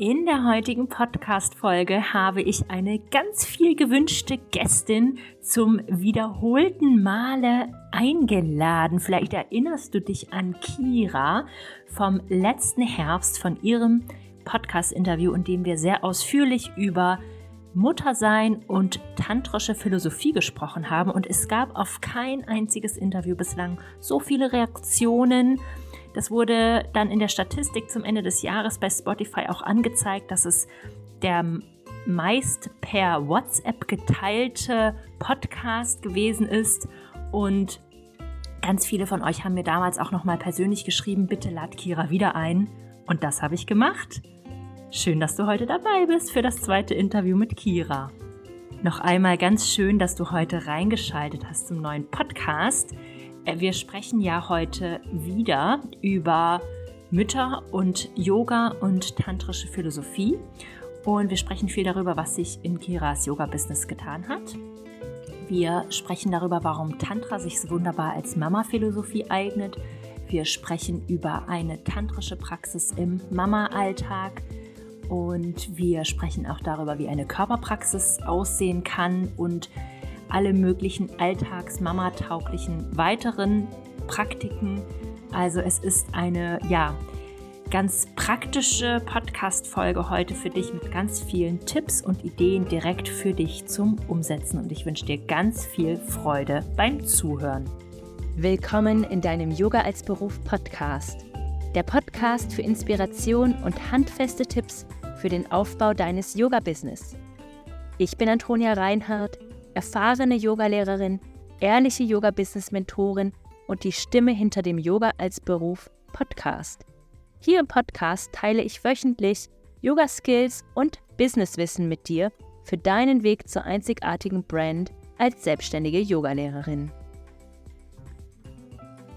In der heutigen Podcast-Folge habe ich eine ganz viel gewünschte Gästin zum wiederholten Male eingeladen. Vielleicht erinnerst du dich an Kira vom letzten Herbst von ihrem Podcast-Interview, in dem wir sehr ausführlich über Muttersein und tantrische Philosophie gesprochen haben. Und es gab auf kein einziges Interview bislang so viele Reaktionen das wurde dann in der Statistik zum Ende des Jahres bei Spotify auch angezeigt, dass es der meist per WhatsApp geteilte Podcast gewesen ist und ganz viele von euch haben mir damals auch noch mal persönlich geschrieben, bitte lad Kira wieder ein und das habe ich gemacht. Schön, dass du heute dabei bist für das zweite Interview mit Kira. Noch einmal ganz schön, dass du heute reingeschaltet hast zum neuen Podcast. Äh, wir sprechen ja heute wieder über Mütter und Yoga und tantrische Philosophie. Und wir sprechen viel darüber, was sich in Kiras Yoga-Business getan hat. Wir sprechen darüber, warum Tantra sich so wunderbar als Mama-Philosophie eignet. Wir sprechen über eine tantrische Praxis im Mama-Alltag. Und wir sprechen auch darüber, wie eine Körperpraxis aussehen kann und alle möglichen alltags-mama-tauglichen weiteren Praktiken. Also es ist eine, ja, ganz praktische Podcast-Folge heute für dich mit ganz vielen Tipps und Ideen direkt für dich zum Umsetzen. Und ich wünsche dir ganz viel Freude beim Zuhören. Willkommen in deinem Yoga als Beruf Podcast. Der Podcast für Inspiration und handfeste Tipps für den Aufbau deines Yoga-Business. Ich bin Antonia Reinhardt erfahrene Yogalehrerin, ehrliche Yoga-Business-Mentorin und die Stimme hinter dem Yoga als Beruf Podcast. Hier im Podcast teile ich wöchentlich Yoga-Skills und Businesswissen mit dir für deinen Weg zur einzigartigen Brand als selbstständige Yogalehrerin.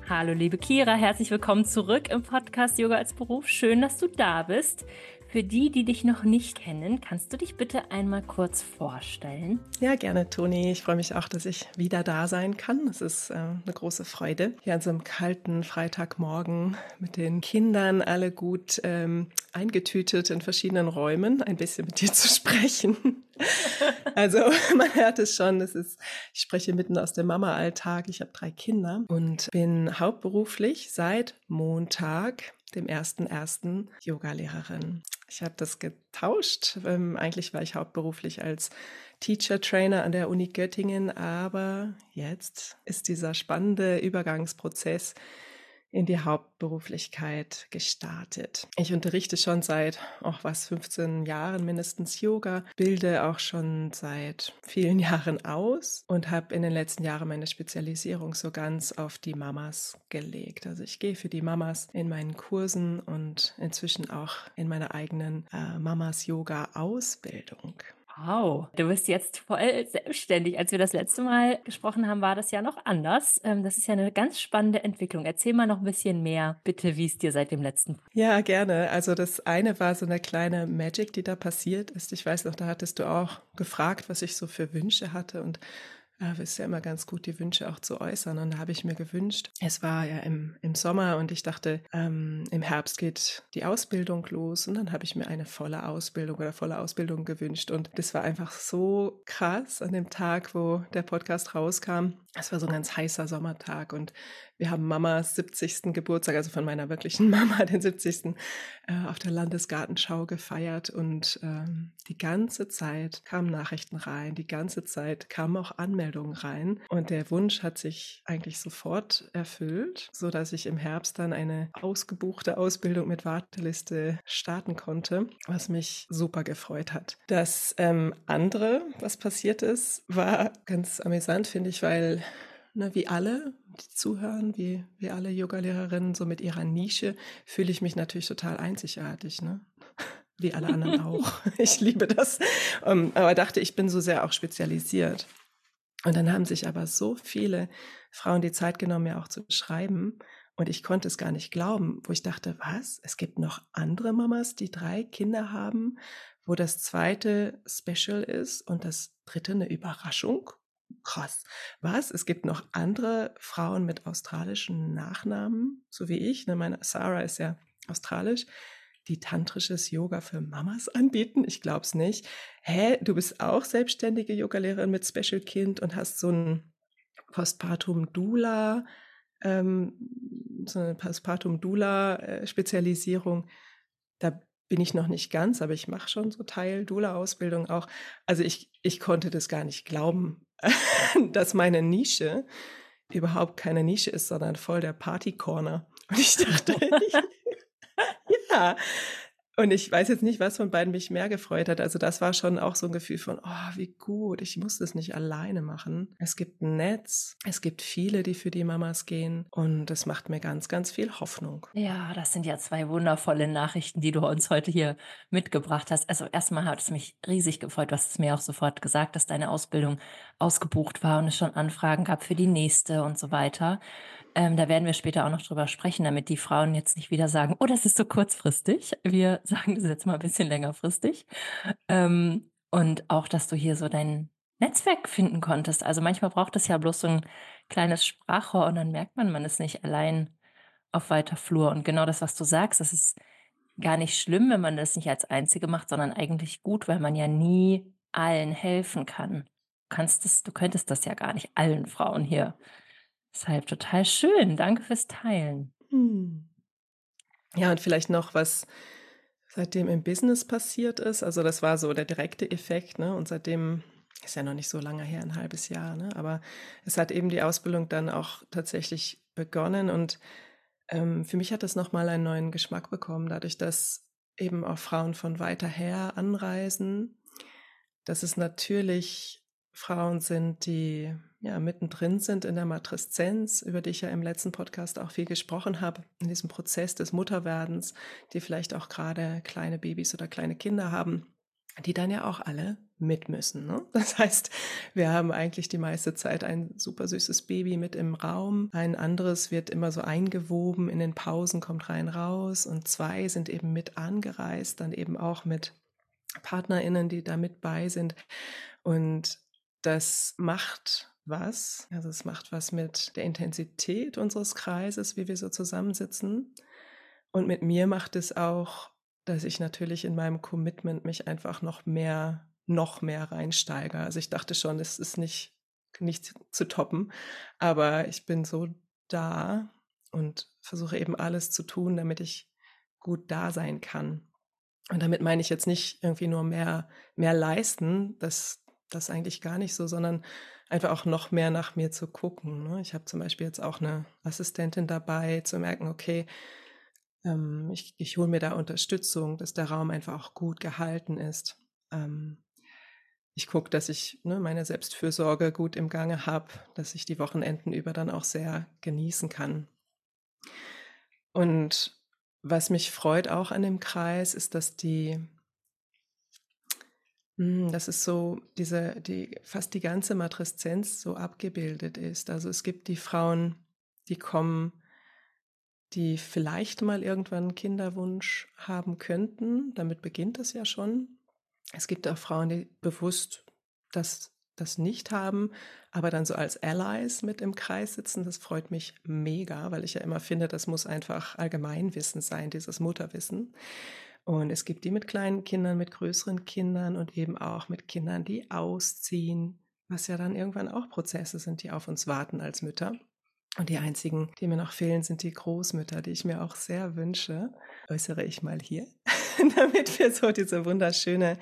Hallo liebe Kira, herzlich willkommen zurück im Podcast Yoga als Beruf. Schön, dass du da bist. Für die, die dich noch nicht kennen, kannst du dich bitte einmal kurz vorstellen? Ja, gerne, Toni. Ich freue mich auch, dass ich wieder da sein kann. Es ist äh, eine große Freude, hier an so einem kalten Freitagmorgen mit den Kindern alle gut ähm, eingetütet in verschiedenen Räumen, ein bisschen mit dir zu sprechen. also man hört es schon, es ist, ich spreche mitten aus dem Mama-Alltag. Ich habe drei Kinder und bin hauptberuflich seit Montag dem ersten ersten Yoga-Lehrerin. Ich habe das getauscht. Ähm, eigentlich war ich hauptberuflich als Teacher Trainer an der Uni Göttingen, aber jetzt ist dieser spannende Übergangsprozess in die Hauptberuflichkeit gestartet. Ich unterrichte schon seit, auch was, 15 Jahren mindestens Yoga, bilde auch schon seit vielen Jahren aus und habe in den letzten Jahren meine Spezialisierung so ganz auf die Mamas gelegt. Also ich gehe für die Mamas in meinen Kursen und inzwischen auch in meiner eigenen äh, Mamas Yoga Ausbildung. Wow, du bist jetzt voll selbstständig. Als wir das letzte Mal gesprochen haben, war das ja noch anders. Ähm, das ist ja eine ganz spannende Entwicklung. Erzähl mal noch ein bisschen mehr, bitte, wie es dir seit dem letzten. Ja, gerne. Also das eine war so eine kleine Magic, die da passiert ist. Ich weiß noch, da hattest du auch gefragt, was ich so für Wünsche hatte und äh, ist ja immer ganz gut, die Wünsche auch zu äußern. Und da habe ich mir gewünscht, es war ja im, im Sommer und ich dachte, ähm, im Herbst geht die Ausbildung los. Und dann habe ich mir eine volle Ausbildung oder volle Ausbildung gewünscht. Und das war einfach so krass an dem Tag, wo der Podcast rauskam. Es war so ein ganz heißer Sommertag und wir haben Mamas 70. Geburtstag, also von meiner wirklichen Mama, den 70. Äh, auf der Landesgartenschau gefeiert und ähm, die ganze Zeit kamen Nachrichten rein, die ganze Zeit kamen auch Anmeldungen rein und der Wunsch hat sich eigentlich sofort erfüllt, so dass ich im Herbst dann eine ausgebuchte Ausbildung mit Warteliste starten konnte, was mich super gefreut hat. Das ähm, andere, was passiert ist, war ganz amüsant, finde ich, weil ne, wie alle, die zuhören, wie, wie alle Yogalehrerinnen, so mit ihrer Nische, fühle ich mich natürlich total einzigartig, ne? Wie alle anderen auch. Ich liebe das. Um, ähm, aber dachte, ich bin so sehr auch spezialisiert. Und dann haben sich aber so viele Frauen die Zeit genommen, mir auch zu schreiben. Und ich konnte es gar nicht glauben, wo ich dachte, was? Es gibt noch andere Mamas, die drei Kinder haben, wo das zweite Special ist und das dritte eine Überraschung krass. Was? Es gibt noch andere Frauen mit australischen Nachnamen, so wie ich. Ne? Meine Sarah ist ja australisch. die tantrisches Yoga für Mamas anbieten? Ich glaube es nicht. Hä, du bist auch selbstständige Yogalehrerin mit Special Kind und hast so ein Postpartum Dula, ähm, so eine Postpartum Dula äh, Spezialisierung. Da bin ich noch nicht ganz, aber ich mache schon so Teil Dula-Ausbildung auch. Also ich, ich konnte das gar nicht glauben, dass meine Nische überhaupt keine Nische ist, sondern voll der Party-Corner. Und ich dachte, ja, und ich weiß jetzt nicht, was von beiden mich mehr gefreut hat. Also das war schon auch so ein Gefühl von, oh, wie gut, ich muss das nicht alleine machen. Es gibt ein Netz, es gibt viele, die für die Mamas gehen und das macht mir ganz, ganz viel Hoffnung. Ja, das sind ja zwei wundervolle Nachrichten, die du uns heute hier mitgebracht hast. Also erstmal hat es mich riesig gefreut, du hast es mir auch sofort gesagt, dass deine Ausbildung ausgebucht war und es schon Anfragen gab für die nächste und so weiter. Ähm, da werden wir später auch noch drüber sprechen, damit die Frauen jetzt nicht wieder sagen, oh, das ist so kurzfristig. Wir sagen das jetzt mal ein bisschen längerfristig. Ähm, und auch, dass du hier so dein Netzwerk finden konntest. Also manchmal braucht es ja bloß so ein kleines Sprachrohr und dann merkt man, man ist nicht allein auf weiter Flur. Und genau das, was du sagst, das ist gar nicht schlimm, wenn man das nicht als Einzige macht, sondern eigentlich gut, weil man ja nie allen helfen kann. Du, kannst das, du könntest das ja gar nicht allen Frauen hier Deshalb total schön. Danke fürs Teilen. Hm. Ja, und vielleicht noch, was seitdem im Business passiert ist. Also das war so der direkte Effekt, ne? Und seitdem ist ja noch nicht so lange her, ein halbes Jahr, ne? Aber es hat eben die Ausbildung dann auch tatsächlich begonnen und ähm, für mich hat das nochmal einen neuen Geschmack bekommen, dadurch, dass eben auch Frauen von weiter her anreisen, dass es natürlich Frauen sind, die ja mittendrin sind in der Matreszenz, über die ich ja im letzten Podcast auch viel gesprochen habe, in diesem Prozess des Mutterwerdens, die vielleicht auch gerade kleine Babys oder kleine Kinder haben, die dann ja auch alle mit müssen. Ne? Das heißt, wir haben eigentlich die meiste Zeit ein super süßes Baby mit im Raum, ein anderes wird immer so eingewoben, in den Pausen kommt rein raus und zwei sind eben mit angereist, dann eben auch mit PartnerInnen, die da mit bei sind. Und das macht was. Also es macht was mit der Intensität unseres Kreises, wie wir so zusammensitzen. Und mit mir macht es auch, dass ich natürlich in meinem Commitment mich einfach noch mehr, noch mehr reinsteige. Also ich dachte schon, es ist nicht, nicht zu toppen, aber ich bin so da und versuche eben alles zu tun, damit ich gut da sein kann. Und damit meine ich jetzt nicht irgendwie nur mehr, mehr leisten, das, das eigentlich gar nicht so, sondern einfach auch noch mehr nach mir zu gucken. Ne? Ich habe zum Beispiel jetzt auch eine Assistentin dabei, zu merken, okay, ähm, ich, ich hole mir da Unterstützung, dass der Raum einfach auch gut gehalten ist. Ähm, ich gucke, dass ich ne, meine Selbstfürsorge gut im Gange habe, dass ich die Wochenenden über dann auch sehr genießen kann. Und was mich freut auch an dem Kreis, ist, dass die das ist so, diese, die, fast die ganze Matreszenz so abgebildet ist. Also es gibt die Frauen, die kommen, die vielleicht mal irgendwann einen Kinderwunsch haben könnten. Damit beginnt es ja schon. Es gibt auch Frauen, die bewusst das, das nicht haben, aber dann so als Allies mit im Kreis sitzen. Das freut mich mega, weil ich ja immer finde, das muss einfach Allgemeinwissen sein, dieses Mutterwissen. Und es gibt die mit kleinen Kindern, mit größeren Kindern und eben auch mit Kindern, die ausziehen, was ja dann irgendwann auch Prozesse sind, die auf uns warten als Mütter. Und die einzigen, die mir noch fehlen, sind die Großmütter, die ich mir auch sehr wünsche. Äußere ich mal hier, damit wir so diese wunderschöne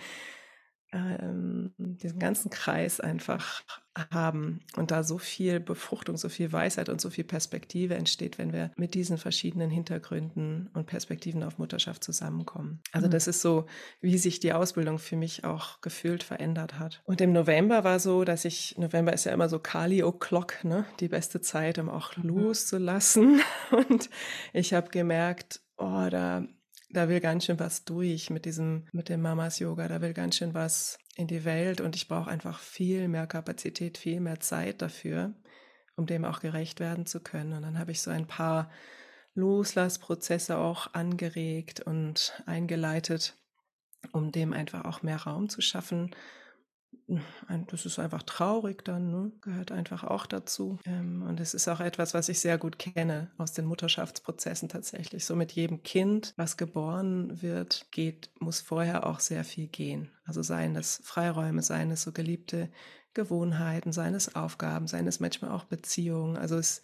ähm, diesen ganzen Kreis einfach haben und da so viel Befruchtung, so viel Weisheit und so viel Perspektive entsteht, wenn wir mit diesen verschiedenen Hintergründen und Perspektiven auf Mutterschaft zusammenkommen. Also mhm. das ist so, wie sich die Ausbildung für mich auch gefühlt verändert hat. Und im November war so, dass ich, November ist ja immer so Kali O'Clock, ne, die beste Zeit, um auch mhm. loszulassen. Und ich habe gemerkt, oh, da da will ganz schön was durch mit diesem, mit dem Mamas Yoga, da will ganz schön was in die Welt und ich brauche einfach viel mehr Kapazität, viel mehr Zeit dafür, um dem auch gerecht werden zu können. Und dann habe ich so ein paar Loslassprozesse auch angeregt und eingeleitet, um dem einfach auch mehr Raum zu schaffen. Das ist einfach traurig dann, ne? gehört einfach auch dazu. Ähm, und es ist auch etwas, was ich sehr gut kenne aus den Mutterschaftsprozessen tatsächlich. So mit jedem Kind, was geboren wird, geht, muss vorher auch sehr viel gehen. Also seien es Freiräume, seien es so geliebte Gewohnheiten, seien es Aufgaben, seien es manchmal auch Beziehungen. Also es,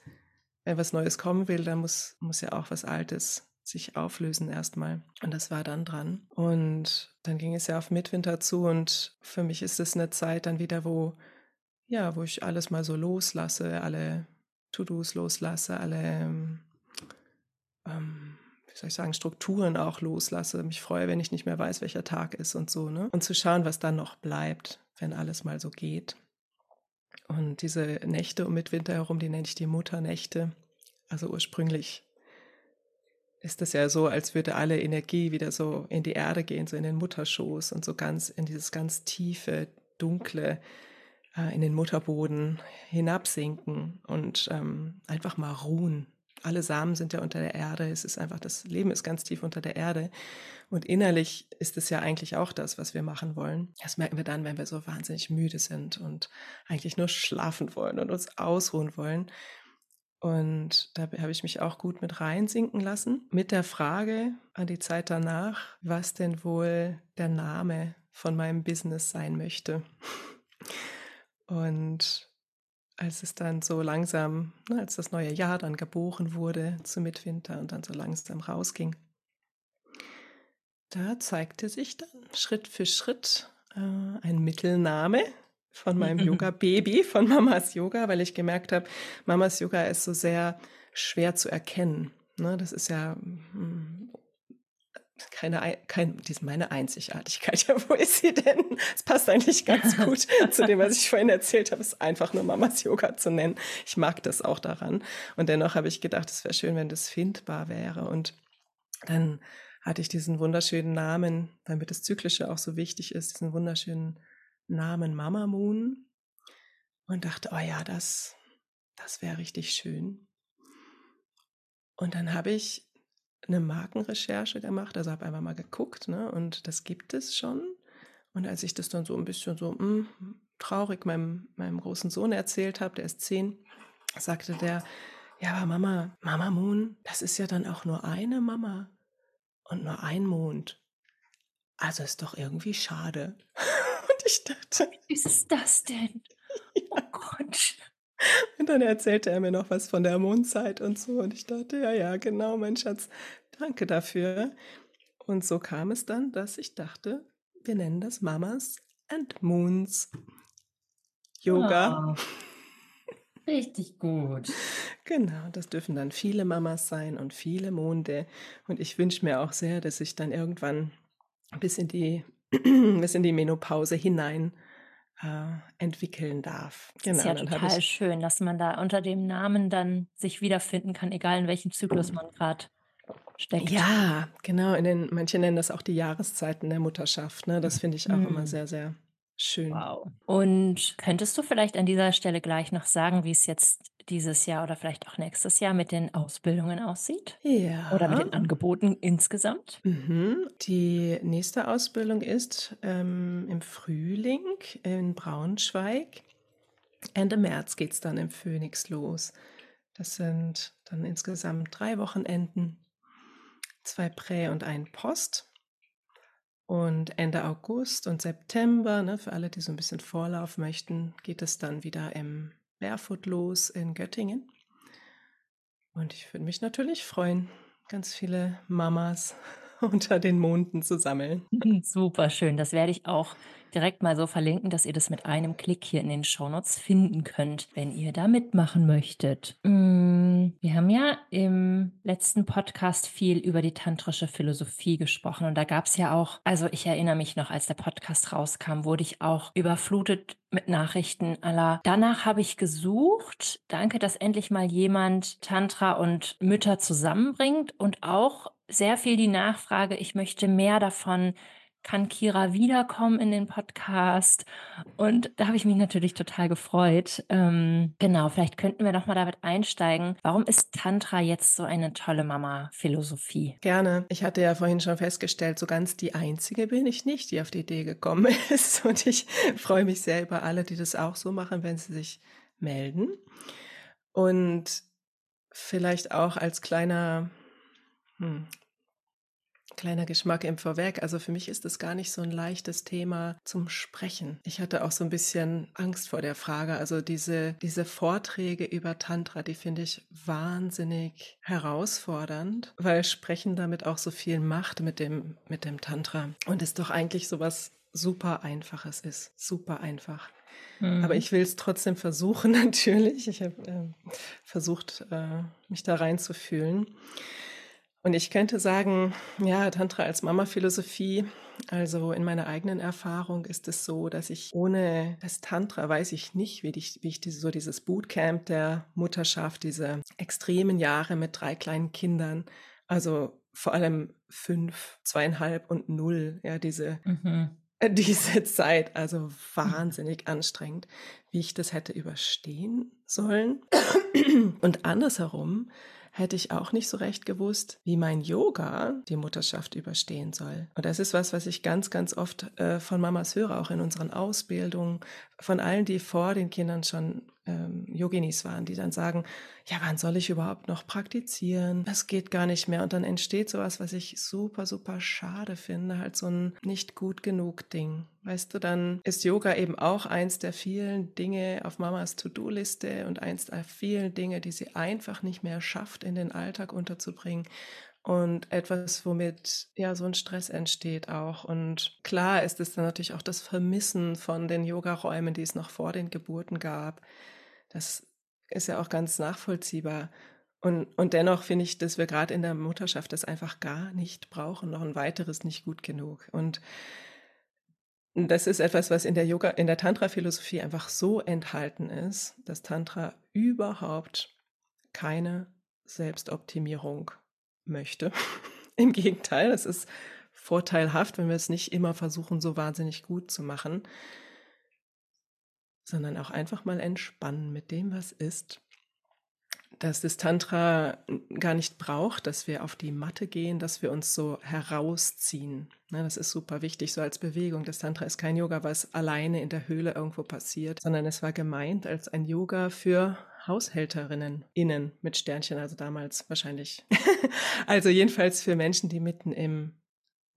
wenn was Neues kommen will, dann muss, muss ja auch was Altes sich auflösen erstmal. Und das war dann dran. Und dann ging es ja auf Mitwinter zu und für mich ist es eine Zeit dann wieder, wo, ja, wo ich alles mal so loslasse, alle To-Dos loslasse, alle, ähm, ähm, wie soll ich sagen, Strukturen auch loslasse. Mich freue, wenn ich nicht mehr weiß, welcher Tag ist und so, ne? Und zu schauen, was dann noch bleibt, wenn alles mal so geht. Und diese Nächte um Mitwinter herum, die nenne ich die Mutternächte. Also ursprünglich ist das ja so, als würde alle Energie wieder so in die Erde gehen, so in den Mutterschoß und so ganz in dieses ganz tiefe, dunkle, äh, in den Mutterboden hinabsinken und ähm, einfach mal ruhen. Alle Samen sind ja unter der Erde. Es ist einfach, das Leben ist ganz tief unter der Erde. Und innerlich ist es ja eigentlich auch das, was wir machen wollen. Das merken wir dann, wenn wir so wahnsinnig müde sind und eigentlich nur schlafen wollen und uns ausruhen wollen. Und da habe ich mich auch gut mit reinsinken lassen, mit der Frage an die Zeit danach, was denn wohl der Name von meinem Business sein möchte. Und als es dann so langsam, ne, als das neue Jahr dann geboren wurde zu Mitwinter und dann so langsam rausging, da zeigte sich dann Schritt für Schritt äh, ein Mittelname, von meinem Yoga-Baby, von Mamas Yoga, weil ich gemerkt habe, Mamas Yoga ist so sehr schwer zu erkennen. Ne, das ist ja hm, keine, kein, die ist meine Einzigartigkeit. Ja, wo ist sie denn? Es passt eigentlich ganz gut zu dem, was ich vorhin erzählt habe, es einfach nur Mamas Yoga zu nennen. Ich mag das auch daran. Und dennoch habe ich gedacht, es wäre schön, wenn das findbar wäre. Und dann hatte ich diesen wunderschönen Namen, damit das Zyklische auch so wichtig ist, diesen wunderschönen Namen Mama Moon und dachte, oh ja, das, das wäre richtig schön. Und dann habe ich eine Markenrecherche gemacht, also habe einfach mal geguckt, ne, und das gibt es schon. Und als ich das dann so ein bisschen so mh, hm, traurig meinem, meinem großen Sohn erzählt habe, der ist zehn, sagte der, ja, aber Mama, Mama Moon, das ist ja dann auch nur eine Mama und nur ein Mond. Also ist doch irgendwie schade. Ich dachte. Wie ist das denn? Ja. Oh Gott. Und dann erzählte er mir noch was von der Mondzeit und so. Und ich dachte, ja, ja, genau, mein Schatz, danke dafür. Und so kam es dann, dass ich dachte, wir nennen das Mamas and Moons Yoga. Oh, richtig gut. Genau, das dürfen dann viele Mamas sein und viele Monde. Und ich wünsche mir auch sehr, dass ich dann irgendwann bis in die bis in die Menopause hinein äh, entwickeln darf. Genau, das ist ja total schön, dass man da unter dem Namen dann sich wiederfinden kann, egal in welchem Zyklus man gerade steckt. Ja, genau. In den, manche nennen das auch die Jahreszeiten der Mutterschaft. Ne? Das finde ich auch mhm. immer sehr, sehr schön. Wow. Und könntest du vielleicht an dieser Stelle gleich noch sagen, wie es jetzt dieses Jahr oder vielleicht auch nächstes Jahr mit den Ausbildungen aussieht? Ja. Oder mit den Angeboten insgesamt? Mhm. Die nächste Ausbildung ist ähm, im Frühling in Braunschweig. Ende März geht es dann im Phoenix los. Das sind dann insgesamt drei Wochenenden, zwei Prä- und ein Post. Und Ende August und September, ne, für alle, die so ein bisschen Vorlauf möchten, geht es dann wieder im Barefoot los in Göttingen. Und ich würde mich natürlich freuen, ganz viele Mamas unter den Monden zu sammeln. Super schön. Das werde ich auch direkt mal so verlinken, dass ihr das mit einem Klick hier in den Shownotes finden könnt, wenn ihr da mitmachen möchtet. Mm, wir haben ja im letzten Podcast viel über die tantrische Philosophie gesprochen und da gab es ja auch, also ich erinnere mich noch, als der Podcast rauskam, wurde ich auch überflutet mit Nachrichten aller. Danach habe ich gesucht. Danke, dass endlich mal jemand Tantra und Mütter zusammenbringt und auch sehr viel die Nachfrage, ich möchte mehr davon kann Kira wiederkommen in den Podcast. Und da habe ich mich natürlich total gefreut. Ähm, genau, vielleicht könnten wir doch mal damit einsteigen. Warum ist Tantra jetzt so eine tolle Mama-Philosophie? Gerne. Ich hatte ja vorhin schon festgestellt, so ganz die Einzige bin ich nicht, die auf die Idee gekommen ist. Und ich freue mich sehr über alle, die das auch so machen, wenn sie sich melden. Und vielleicht auch als kleiner hm, Kleiner Geschmack im Vorwerk. Also für mich ist es gar nicht so ein leichtes Thema zum Sprechen. Ich hatte auch so ein bisschen Angst vor der Frage. Also diese, diese Vorträge über Tantra, die finde ich wahnsinnig herausfordernd, weil Sprechen damit auch so viel macht mit dem, mit dem Tantra. Und es doch eigentlich so was super Einfaches ist. Super einfach. Mhm. Aber ich will es trotzdem versuchen, natürlich. Ich habe äh, versucht, äh, mich da reinzufühlen. Und ich könnte sagen, ja, Tantra als Mama-Philosophie, also in meiner eigenen Erfahrung ist es so, dass ich ohne das Tantra weiß ich nicht, wie ich, wie ich diese, so dieses Bootcamp der Mutterschaft, diese extremen Jahre mit drei kleinen Kindern, also vor allem fünf, zweieinhalb und null, ja, diese, mhm. diese Zeit, also wahnsinnig anstrengend, wie ich das hätte überstehen sollen. Und andersherum, hätte ich auch nicht so recht gewusst, wie mein Yoga die Mutterschaft überstehen soll. Und das ist was, was ich ganz, ganz oft äh, von Mamas höre, auch in unseren Ausbildungen, von allen, die vor den Kindern schon ähm, Yoginis waren, die dann sagen, ja, wann soll ich überhaupt noch praktizieren? Das geht gar nicht mehr. Und dann entsteht sowas, was ich super, super schade finde, halt so ein nicht gut genug Ding. Weißt du, dann ist Yoga eben auch eins der vielen Dinge auf Mamas To-Do-Liste und eins der vielen Dinge, die sie einfach nicht mehr schafft, in den Alltag unterzubringen und etwas, womit ja so ein Stress entsteht auch. Und klar ist es dann natürlich auch das Vermissen von den Yogaräumen, die es noch vor den Geburten gab. Das ist ja auch ganz nachvollziehbar. Und, und dennoch finde ich, dass wir gerade in der Mutterschaft das einfach gar nicht brauchen, noch ein weiteres nicht gut genug. Und das ist etwas, was in der Yoga, in der Tantra-Philosophie einfach so enthalten ist, dass Tantra überhaupt keine Selbstoptimierung möchte. Im Gegenteil, es ist vorteilhaft, wenn wir es nicht immer versuchen, so wahnsinnig gut zu machen, sondern auch einfach mal entspannen mit dem, was ist. Dass das Tantra gar nicht braucht, dass wir auf die Matte gehen, dass wir uns so herausziehen. Ne, das ist super wichtig, so als Bewegung. Das Tantra ist kein Yoga, was alleine in der Höhle irgendwo passiert, sondern es war gemeint als ein Yoga für Haushälterinnen innen mit Sternchen, also damals wahrscheinlich. also jedenfalls für Menschen, die mitten im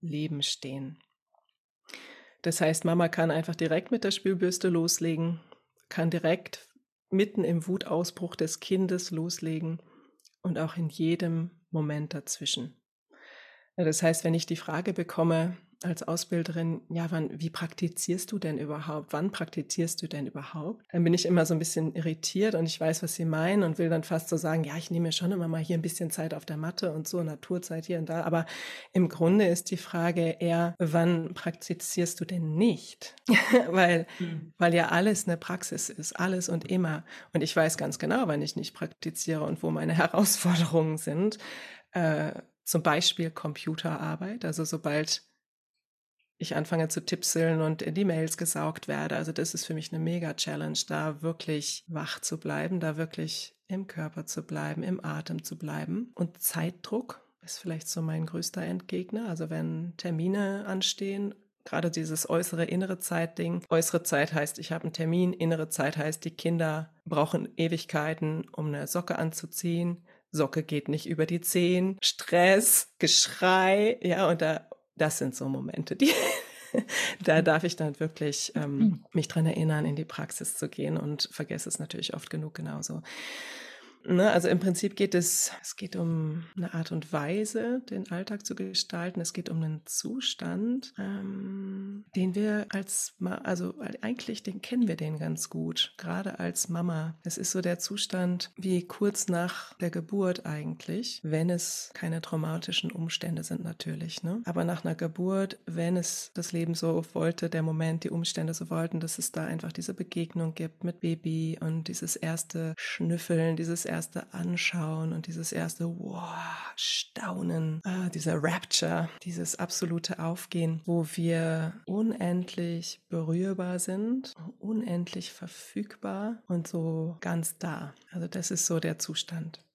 Leben stehen. Das heißt, Mama kann einfach direkt mit der Spülbürste loslegen, kann direkt mitten im Wutausbruch des Kindes loslegen und auch in jedem Moment dazwischen. Das heißt, wenn ich die Frage bekomme, als Ausbilderin, ja, wann, wie praktizierst du denn überhaupt? Wann praktizierst du denn überhaupt? Dann bin ich immer so ein bisschen irritiert und ich weiß, was sie meinen und will dann fast so sagen, ja, ich nehme schon immer mal hier ein bisschen Zeit auf der Matte und so, Naturzeit hier und da. Aber im Grunde ist die Frage eher, wann praktizierst du denn nicht? weil, mhm. weil ja alles eine Praxis ist, alles und immer. Und ich weiß ganz genau, wann ich nicht praktiziere und wo meine Herausforderungen sind. Äh, zum Beispiel Computerarbeit. Also sobald ich anfange zu tipseln und in die Mails gesaugt werde. Also das ist für mich eine Mega-Challenge, da wirklich wach zu bleiben, da wirklich im Körper zu bleiben, im Atem zu bleiben. Und Zeitdruck ist vielleicht so mein größter Endgegner. Also wenn Termine anstehen, gerade dieses äußere, innere Zeitding. Äußere Zeit heißt, ich habe einen Termin, innere Zeit heißt, die Kinder brauchen Ewigkeiten, um eine Socke anzuziehen. Socke geht nicht über die Zehen, Stress, Geschrei, ja, und da das sind so Momente, die da darf ich dann wirklich ähm, mhm. mich dran erinnern, in die Praxis zu gehen und vergesse es natürlich oft genug genauso. Ne, also im Prinzip geht es, es geht um eine Art und Weise, den Alltag zu gestalten. Es geht um einen Zustand, ähm, den wir als, also eigentlich, den kennen wir den ganz gut, gerade als Mama. Es ist so der Zustand wie kurz nach der Geburt eigentlich, wenn es keine traumatischen Umstände sind natürlich. Ne? Aber nach einer Geburt, wenn es das Leben so wollte, der Moment, die Umstände so wollten, dass es da einfach diese Begegnung gibt mit Baby und dieses erste Schnüffeln, dieses erste Anschauen und dieses erste wow, Staunen, äh, dieser Rapture, dieses absolute Aufgehen, wo wir unendlich berührbar sind, unendlich verfügbar und so ganz da. Also das ist so der Zustand.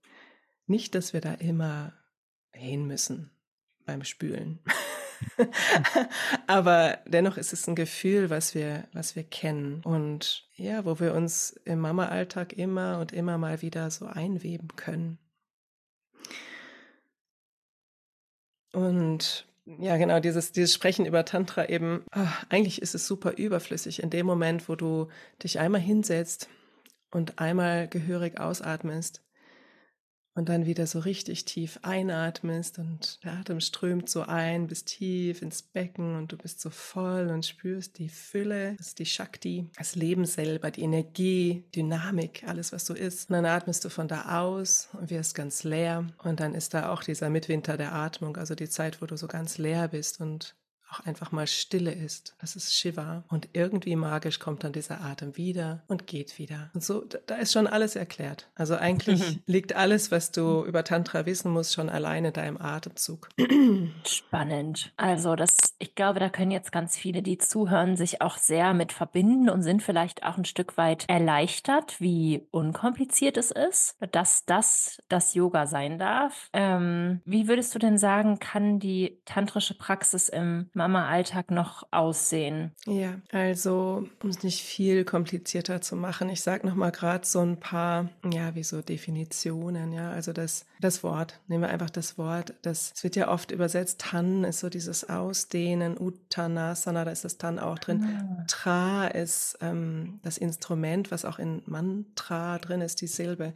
Nicht, dass wir da immer hin müssen beim Spülen. Aber dennoch ist es ein Gefühl, was wir, was wir kennen und ja, wo wir uns im Mama-Alltag immer und immer mal wieder so einweben können. Und ja, genau, dieses, dieses Sprechen über Tantra eben, ach, eigentlich ist es super überflüssig in dem Moment, wo du dich einmal hinsetzt und einmal gehörig ausatmest und dann wieder so richtig tief einatmest und der Atem strömt so ein bis tief ins Becken und du bist so voll und spürst die Fülle, das ist die Shakti, das Leben selber, die Energie, Dynamik, alles was so ist. Und dann atmest du von da aus und wirst ganz leer und dann ist da auch dieser Mitwinter der Atmung, also die Zeit, wo du so ganz leer bist und auch einfach mal Stille ist. Das ist Shiva. Und irgendwie magisch kommt dann dieser Atem wieder und geht wieder. Und so, da ist schon alles erklärt. Also eigentlich mhm. liegt alles, was du über Tantra wissen musst, schon alleine in deinem Atemzug. Spannend. Also das, ich glaube, da können jetzt ganz viele, die zuhören, sich auch sehr mit verbinden und sind vielleicht auch ein Stück weit erleichtert, wie unkompliziert es ist, dass das das Yoga sein darf. Ähm, wie würdest du denn sagen, kann die tantrische Praxis im Mama-Alltag noch aussehen? Ja, also um es nicht viel komplizierter zu machen, ich sage nochmal gerade so ein paar, ja, wie so Definitionen, ja, also das, das Wort, nehmen wir einfach das Wort, das, das wird ja oft übersetzt, Tan ist so dieses Ausdehnen, Uttanasana, da ist das Tan auch drin. Ah. Tra ist ähm, das Instrument, was auch in Mantra drin ist, die Silbe.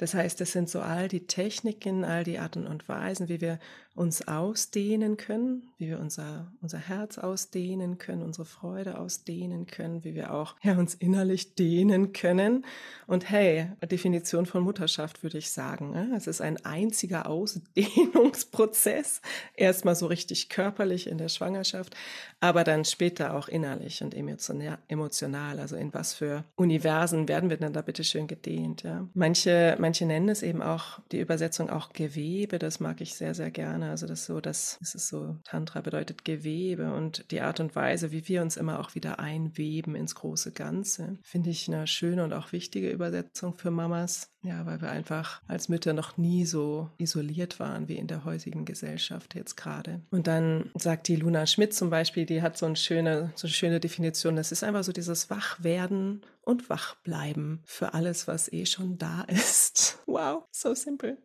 Das heißt, das sind so all die Techniken, all die Arten und Weisen, wie wir uns ausdehnen können, wie wir unser, unser Herz ausdehnen können, unsere Freude ausdehnen können, wie wir auch ja, uns innerlich dehnen können. Und hey, Definition von Mutterschaft würde ich sagen. Ne? Es ist ein einziger Ausdehnungsprozess. Erstmal so richtig körperlich in der Schwangerschaft, aber dann später auch innerlich und emotional. Also in was für Universen werden wir denn da bitte schön gedehnt? Ja? Manche, manche Manche nennen es eben auch, die Übersetzung auch Gewebe, das mag ich sehr, sehr gerne. Also das so, das, ist so, Tantra bedeutet Gewebe und die Art und Weise, wie wir uns immer auch wieder einweben ins große Ganze, finde ich eine schöne und auch wichtige Übersetzung für Mamas. Ja, weil wir einfach als Mütter noch nie so isoliert waren wie in der heutigen Gesellschaft jetzt gerade. Und dann sagt die Luna Schmidt zum Beispiel, die hat so eine schöne, so eine schöne Definition. Das ist einfach so dieses Wachwerden und Wachbleiben für alles, was eh schon da ist. Wow, so simpel.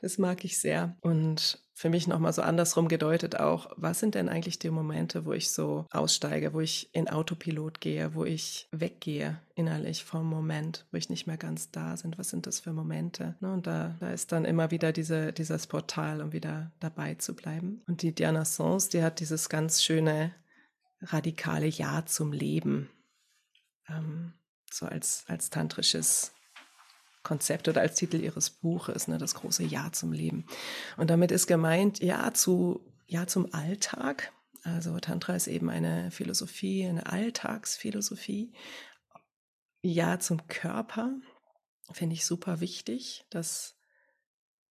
Das mag ich sehr. Und für mich nochmal so andersrum gedeutet auch, was sind denn eigentlich die Momente, wo ich so aussteige, wo ich in Autopilot gehe, wo ich weggehe innerlich vom Moment, wo ich nicht mehr ganz da bin? Was sind das für Momente? Ne, und da, da ist dann immer wieder diese, dieses Portal, um wieder dabei zu bleiben. Und die Diana Sons, die hat dieses ganz schöne, radikale Ja zum Leben. Ähm, so als, als tantrisches Konzept oder als Titel ihres Buches, ne, das große Ja zum Leben. Und damit ist gemeint Ja zu Ja zum Alltag. Also Tantra ist eben eine Philosophie, eine Alltagsphilosophie. Ja zum Körper finde ich super wichtig, dass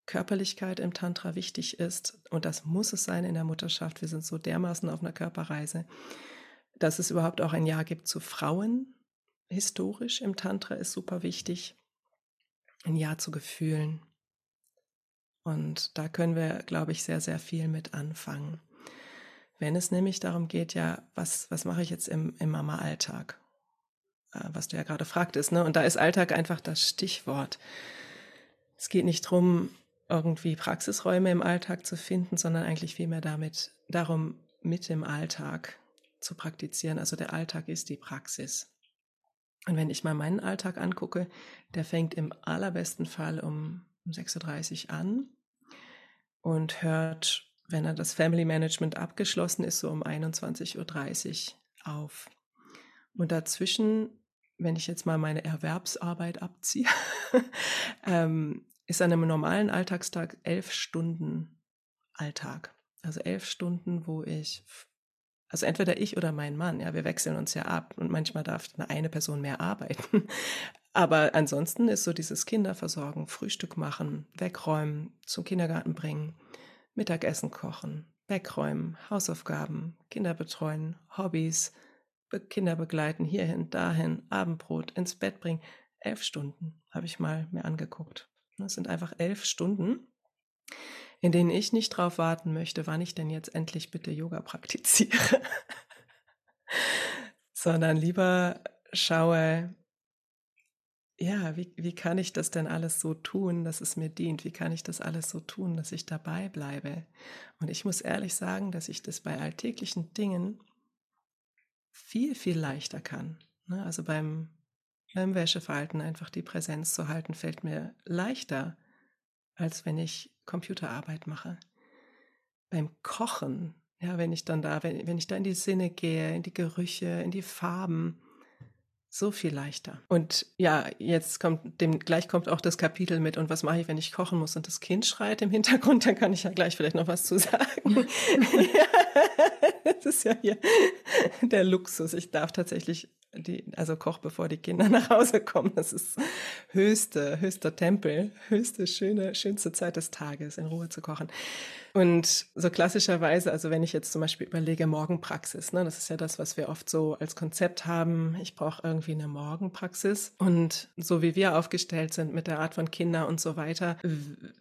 Körperlichkeit im Tantra wichtig ist und das muss es sein in der Mutterschaft. Wir sind so dermaßen auf einer Körperreise, dass es überhaupt auch ein Ja gibt zu Frauen. Historisch im Tantra ist super wichtig ein Ja zu Gefühlen. Und da können wir, glaube ich, sehr, sehr viel mit anfangen. Wenn es nämlich darum geht, ja, was, was mache ich jetzt im, im Mama-Alltag? Äh, was du ja gerade fragtest, ne? Und da ist Alltag einfach das Stichwort. Es geht nicht darum, irgendwie Praxisräume im Alltag zu finden, sondern eigentlich vielmehr damit, darum, mit dem Alltag zu praktizieren. Also der Alltag ist die Praxis. Und wenn ich mal meinen Alltag angucke, der fängt im allerbesten Fall um 6.30 Uhr an und hört, wenn er das Family Management abgeschlossen ist, so um 21.30 Uhr auf. Und dazwischen, wenn ich jetzt mal meine Erwerbsarbeit abziehe, ähm, ist an einem normalen Alltagstag elf Stunden Alltag. Also elf Stunden, wo ich also entweder ich oder mein Mann, ja, wir wechseln uns ja ab und manchmal darf eine Person mehr arbeiten. Aber ansonsten ist so dieses Kinderversorgen, Frühstück machen, wegräumen, zum Kindergarten bringen, Mittagessen kochen, wegräumen, Hausaufgaben, Kinder betreuen, Hobbys, Kinder begleiten, hierhin, dahin, Abendbrot, ins Bett bringen. Elf Stunden habe ich mal mir angeguckt. Das sind einfach elf Stunden, in denen ich nicht drauf warten möchte, wann ich denn jetzt endlich bitte Yoga praktiziere, sondern lieber schaue, ja, wie, wie kann ich das denn alles so tun, dass es mir dient? Wie kann ich das alles so tun, dass ich dabei bleibe? Und ich muss ehrlich sagen, dass ich das bei alltäglichen Dingen viel, viel leichter kann. Ne? Also beim, beim Wäscheverhalten einfach die Präsenz zu halten, fällt mir leichter, als wenn ich Computerarbeit mache. Beim Kochen, ja, wenn ich dann da, wenn, wenn ich da in die Sinne gehe, in die Gerüche, in die Farben, so viel leichter. Und ja, jetzt kommt dem gleich kommt auch das Kapitel mit und was mache ich, wenn ich kochen muss und das Kind schreit im Hintergrund, dann kann ich ja gleich vielleicht noch was zu sagen. ja, das ist ja hier der Luxus. Ich darf tatsächlich die, also koch, bevor die Kinder nach Hause kommen. Das ist höchste, höchster Tempel, höchste, schöne, schönste Zeit des Tages, in Ruhe zu kochen. Und so klassischerweise, also wenn ich jetzt zum Beispiel überlege, Morgenpraxis, ne, das ist ja das, was wir oft so als Konzept haben. Ich brauche irgendwie eine Morgenpraxis. Und so wie wir aufgestellt sind mit der Art von Kinder und so weiter,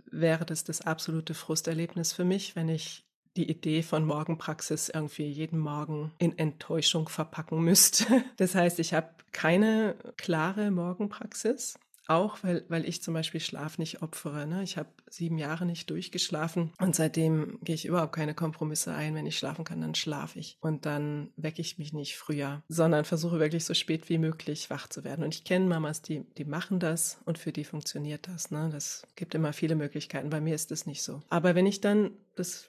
wäre das das absolute Frusterlebnis für mich, wenn ich die Idee von Morgenpraxis irgendwie jeden Morgen in Enttäuschung verpacken müsste. Das heißt, ich habe keine klare Morgenpraxis. Auch weil, weil ich zum Beispiel Schlaf nicht opfere. Ne? Ich habe sieben Jahre nicht durchgeschlafen und seitdem gehe ich überhaupt keine Kompromisse ein. Wenn ich schlafen kann, dann schlafe ich. Und dann wecke ich mich nicht früher, sondern versuche wirklich so spät wie möglich wach zu werden. Und ich kenne Mamas, die, die machen das und für die funktioniert das. Ne? Das gibt immer viele Möglichkeiten. Bei mir ist das nicht so. Aber wenn ich dann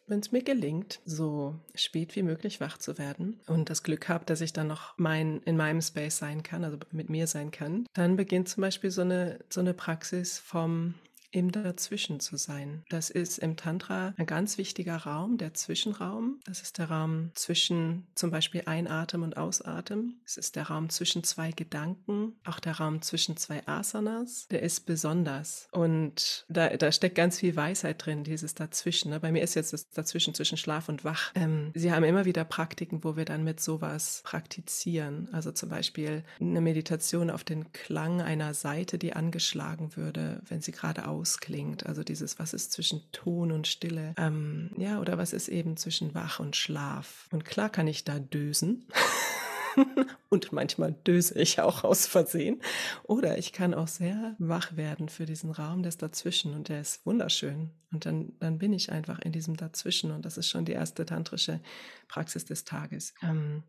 wenn es mir gelingt, so spät wie möglich wach zu werden und das Glück habe, dass ich dann noch mein, in meinem Space sein kann, also mit mir sein kann, dann beginnt zum Beispiel so eine, so eine Praxis vom im Dazwischen zu sein. Das ist im Tantra ein ganz wichtiger Raum, der Zwischenraum. Das ist der Raum zwischen zum Beispiel Einatmen und Ausatmen. Es ist der Raum zwischen zwei Gedanken, auch der Raum zwischen zwei Asanas. Der ist besonders. Und da, da steckt ganz viel Weisheit drin, dieses Dazwischen. Ne? Bei mir ist jetzt das Dazwischen zwischen Schlaf und Wach. Ähm, Sie haben immer wieder Praktiken, wo wir dann mit sowas praktizieren. Also zum Beispiel eine Meditation auf den Klang einer Seite, die angeschlagen würde, wenn sie gerade ausklingt. Also dieses, was ist zwischen Ton und Stille? Ähm, ja, oder was ist eben zwischen Wach und Schlaf? Und klar kann ich da dösen. und manchmal döse ich auch aus Versehen. Oder ich kann auch sehr wach werden für diesen Raum des Dazwischen und der ist wunderschön. Und dann, dann bin ich einfach in diesem Dazwischen und das ist schon die erste tantrische Praxis des Tages. Ähm,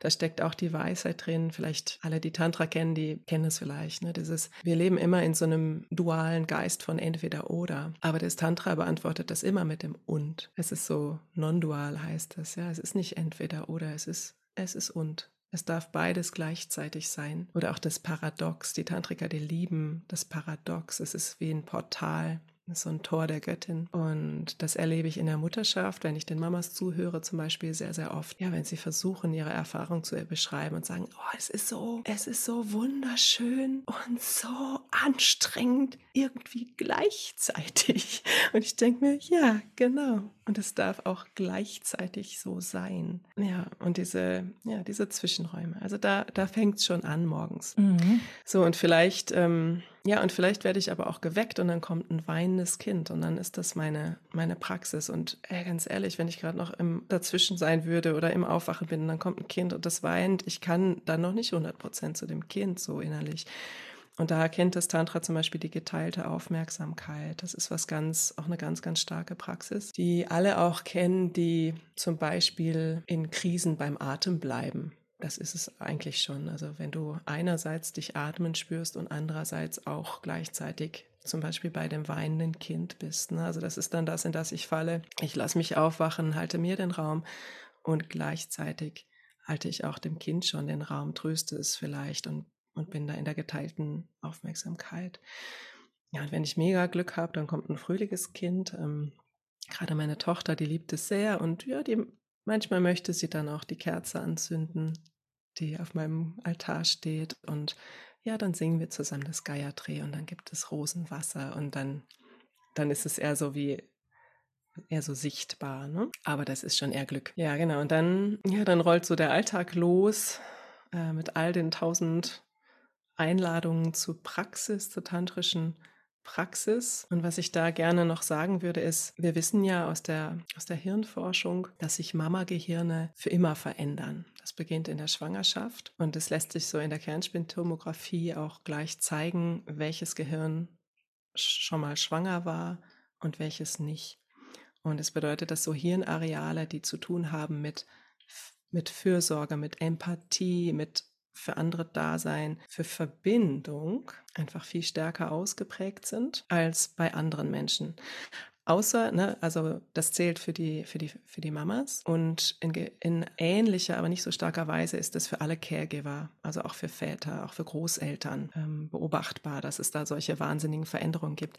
da steckt auch die Weisheit drin. Vielleicht alle, die Tantra kennen, die kennen es vielleicht. Ne? Dieses, wir leben immer in so einem dualen Geist von entweder oder. Aber das Tantra beantwortet das immer mit dem und. Es ist so non-dual heißt das. Ja, es ist nicht entweder oder, es ist es ist und. Es darf beides gleichzeitig sein. Oder auch das Paradox. Die Tantriker, die lieben das Paradox. Es ist wie ein Portal so ein Tor der Göttin. Und das erlebe ich in der Mutterschaft, wenn ich den Mamas zuhöre, zum Beispiel sehr, sehr oft. Ja, wenn sie versuchen, ihre Erfahrung zu beschreiben und sagen, oh, es ist so, es ist so wunderschön und so anstrengend, irgendwie gleichzeitig. Und ich denke mir, ja, genau. Und es darf auch gleichzeitig so sein. Ja, und diese, ja, diese Zwischenräume. Also da, da fängt es schon an morgens. Mhm. So, und vielleicht, ähm, ja, und vielleicht werde ich aber auch geweckt und dann kommt ein weinendes Kind und dann ist das meine, meine Praxis. Und ey, ganz ehrlich, wenn ich gerade noch im Dazwischen sein würde oder im Aufwachen bin, dann kommt ein Kind und das weint, ich kann dann noch nicht 100 Prozent zu dem Kind so innerlich. Und da erkennt das Tantra zum Beispiel die geteilte Aufmerksamkeit. Das ist was ganz, auch eine ganz, ganz starke Praxis, die alle auch kennen, die zum Beispiel in Krisen beim Atem bleiben. Das ist es eigentlich schon. Also wenn du einerseits dich atmen spürst und andererseits auch gleichzeitig zum Beispiel bei dem weinenden Kind bist. Ne? Also das ist dann das, in das ich falle. Ich lasse mich aufwachen, halte mir den Raum und gleichzeitig halte ich auch dem Kind schon den Raum, tröste es vielleicht und, und bin da in der geteilten Aufmerksamkeit. Ja, und wenn ich mega Glück habe, dann kommt ein fröhliches Kind. Ähm, gerade meine Tochter, die liebt es sehr und ja, die manchmal möchte sie dann auch die Kerze anzünden die auf meinem Altar steht und ja, dann singen wir zusammen das Gayatri und dann gibt es Rosenwasser und dann, dann ist es eher so wie eher so sichtbar, ne? Aber das ist schon eher Glück. Ja, genau. Und dann, ja, dann rollt so der Alltag los äh, mit all den tausend Einladungen zu Praxis, zur tantrischen Praxis. Und was ich da gerne noch sagen würde, ist, wir wissen ja aus der, aus der Hirnforschung, dass sich Mama-Gehirne für immer verändern. Das beginnt in der Schwangerschaft und es lässt sich so in der Kernspintomographie auch gleich zeigen, welches Gehirn schon mal schwanger war und welches nicht. Und es bedeutet, dass so Hirnareale, die zu tun haben mit, mit Fürsorge, mit Empathie, mit für andere Dasein, für Verbindung einfach viel stärker ausgeprägt sind als bei anderen Menschen. Außer, ne, also das zählt für die, für die, für die Mamas und in, in ähnlicher, aber nicht so starker Weise ist es für alle Caregiver, also auch für Väter, auch für Großeltern ähm, beobachtbar, dass es da solche wahnsinnigen Veränderungen gibt.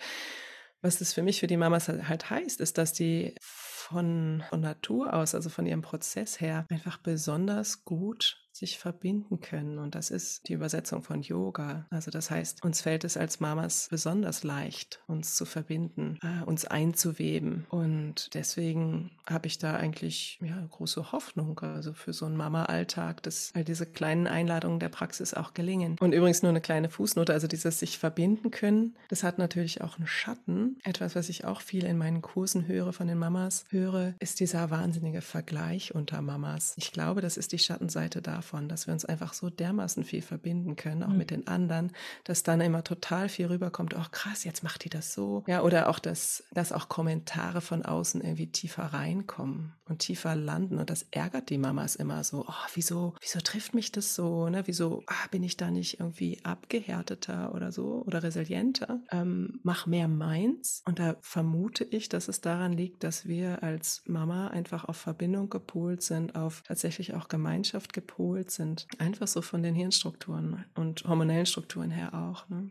Was das für mich, für die Mamas halt heißt, ist, dass die von, von Natur aus, also von ihrem Prozess her, einfach besonders gut sich verbinden können. Und das ist die Übersetzung von Yoga. Also das heißt, uns fällt es als Mamas besonders leicht, uns zu verbinden, äh, uns einzuweben. Und deswegen habe ich da eigentlich ja, große Hoffnung, also für so einen Mama-Alltag, dass all diese kleinen Einladungen der Praxis auch gelingen. Und übrigens nur eine kleine Fußnote, also dieses sich verbinden können, das hat natürlich auch einen Schatten. Etwas, was ich auch viel in meinen Kursen höre von den Mamas, höre, ist dieser wahnsinnige Vergleich unter Mamas. Ich glaube, das ist die Schattenseite davon davon, dass wir uns einfach so dermaßen viel verbinden können, auch mhm. mit den anderen, dass dann immer total viel rüberkommt, oh krass, jetzt macht die das so. Ja, oder auch, dass, dass auch Kommentare von außen irgendwie tiefer reinkommen und tiefer landen und das ärgert die Mamas immer so, oh, wieso, wieso trifft mich das so, ne? Wieso ah, bin ich da nicht irgendwie abgehärteter oder so oder resilienter? Ähm, mach mehr meins. Und da vermute ich, dass es daran liegt, dass wir als Mama einfach auf Verbindung gepolt sind, auf tatsächlich auch Gemeinschaft gepolt gepolt sind. Einfach so von den Hirnstrukturen und hormonellen Strukturen her auch. Ne?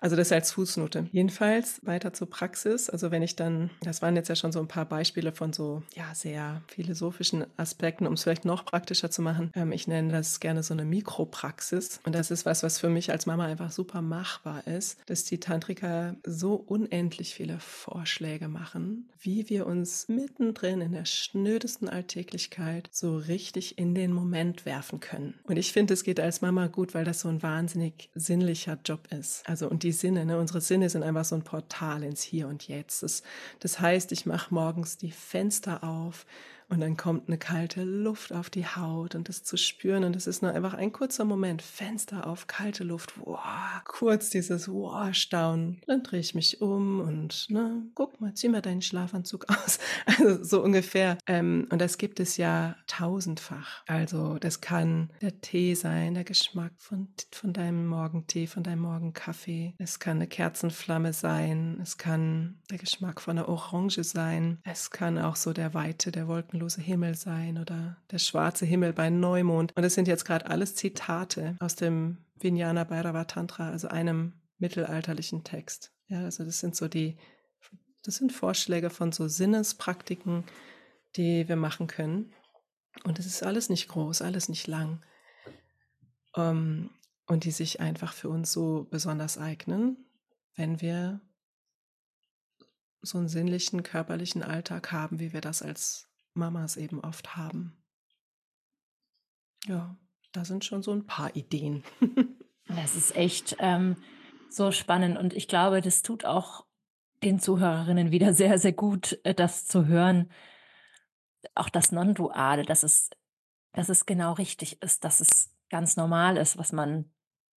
Also das als Fußnote. Jedenfalls weiter zur Praxis. Also wenn ich dann, das waren jetzt ja schon so ein paar Beispiele von so, ja, sehr philosophischen Aspekten, um es vielleicht noch praktischer zu machen. Ähm, ich nenne das gerne so eine Mikropraxis. Und das ist was, was für mich als Mama einfach super machbar ist, dass die Tantriker so unendlich viele Vorschläge machen, wie wir uns mittendrin in der schnödesten Alltäglichkeit so richtig in den Moment werfen können. Und ich finde, es geht als Mama gut, weil das so ein wahnsinnig sinnlicher Job ist. Also und die Sinne, ne? unsere Sinne sind einfach so ein Portal ins Hier und Jetzt. Das, das heißt, ich mache morgens die Fenster auf, und dann kommt eine kalte Luft auf die Haut und das zu spüren und es ist nur einfach ein kurzer Moment, Fenster auf, kalte Luft, wow, kurz dieses wow, Staunen. Dann drehe ich mich um und ne, guck mal, zieh mal deinen Schlafanzug aus. Also so ungefähr. Ähm, und das gibt es ja tausendfach. Also das kann der Tee sein, der Geschmack von, von deinem Morgentee, von deinem Morgenkaffee. Es kann eine Kerzenflamme sein. Es kann der Geschmack von einer Orange sein. Es kann auch so der Weite der Wolken wolkenlose Himmel sein oder der schwarze Himmel bei Neumond. Und das sind jetzt gerade alles Zitate aus dem Vijnana Bhairava Tantra, also einem mittelalterlichen Text. Ja, also das sind so die, das sind Vorschläge von so Sinnespraktiken, die wir machen können. Und es ist alles nicht groß, alles nicht lang. Um, ähm, und die sich einfach für uns so besonders eignen, wenn wir so einen sinnlichen, körperlichen Alltag haben, wie wir das als Mamas eben oft haben. Ja, da sind schon so ein paar Ideen. das ist echt ähm, so spannend und ich glaube, das tut auch den Zuhörerinnen wieder sehr, sehr gut, äh, das zu hören. Auch das Non-Duale, dass es, dass es genau richtig ist, dass es ganz normal ist, was man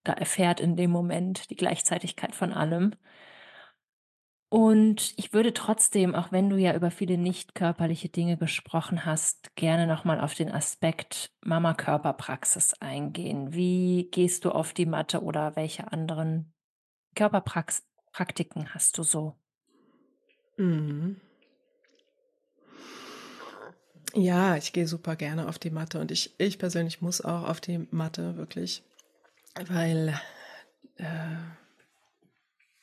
da erfährt in dem Moment, die Gleichzeitigkeit von allem. Und ich würde trotzdem, auch wenn du ja über viele nicht körperliche Dinge gesprochen hast, gerne nochmal auf den Aspekt Mama-Körperpraxis eingehen. Wie gehst du auf die Matte oder welche anderen Körperpraktiken hast du so? Mhm. Ja, ich gehe super gerne auf die Matte und ich, ich persönlich muss auch auf die Matte wirklich, weil äh,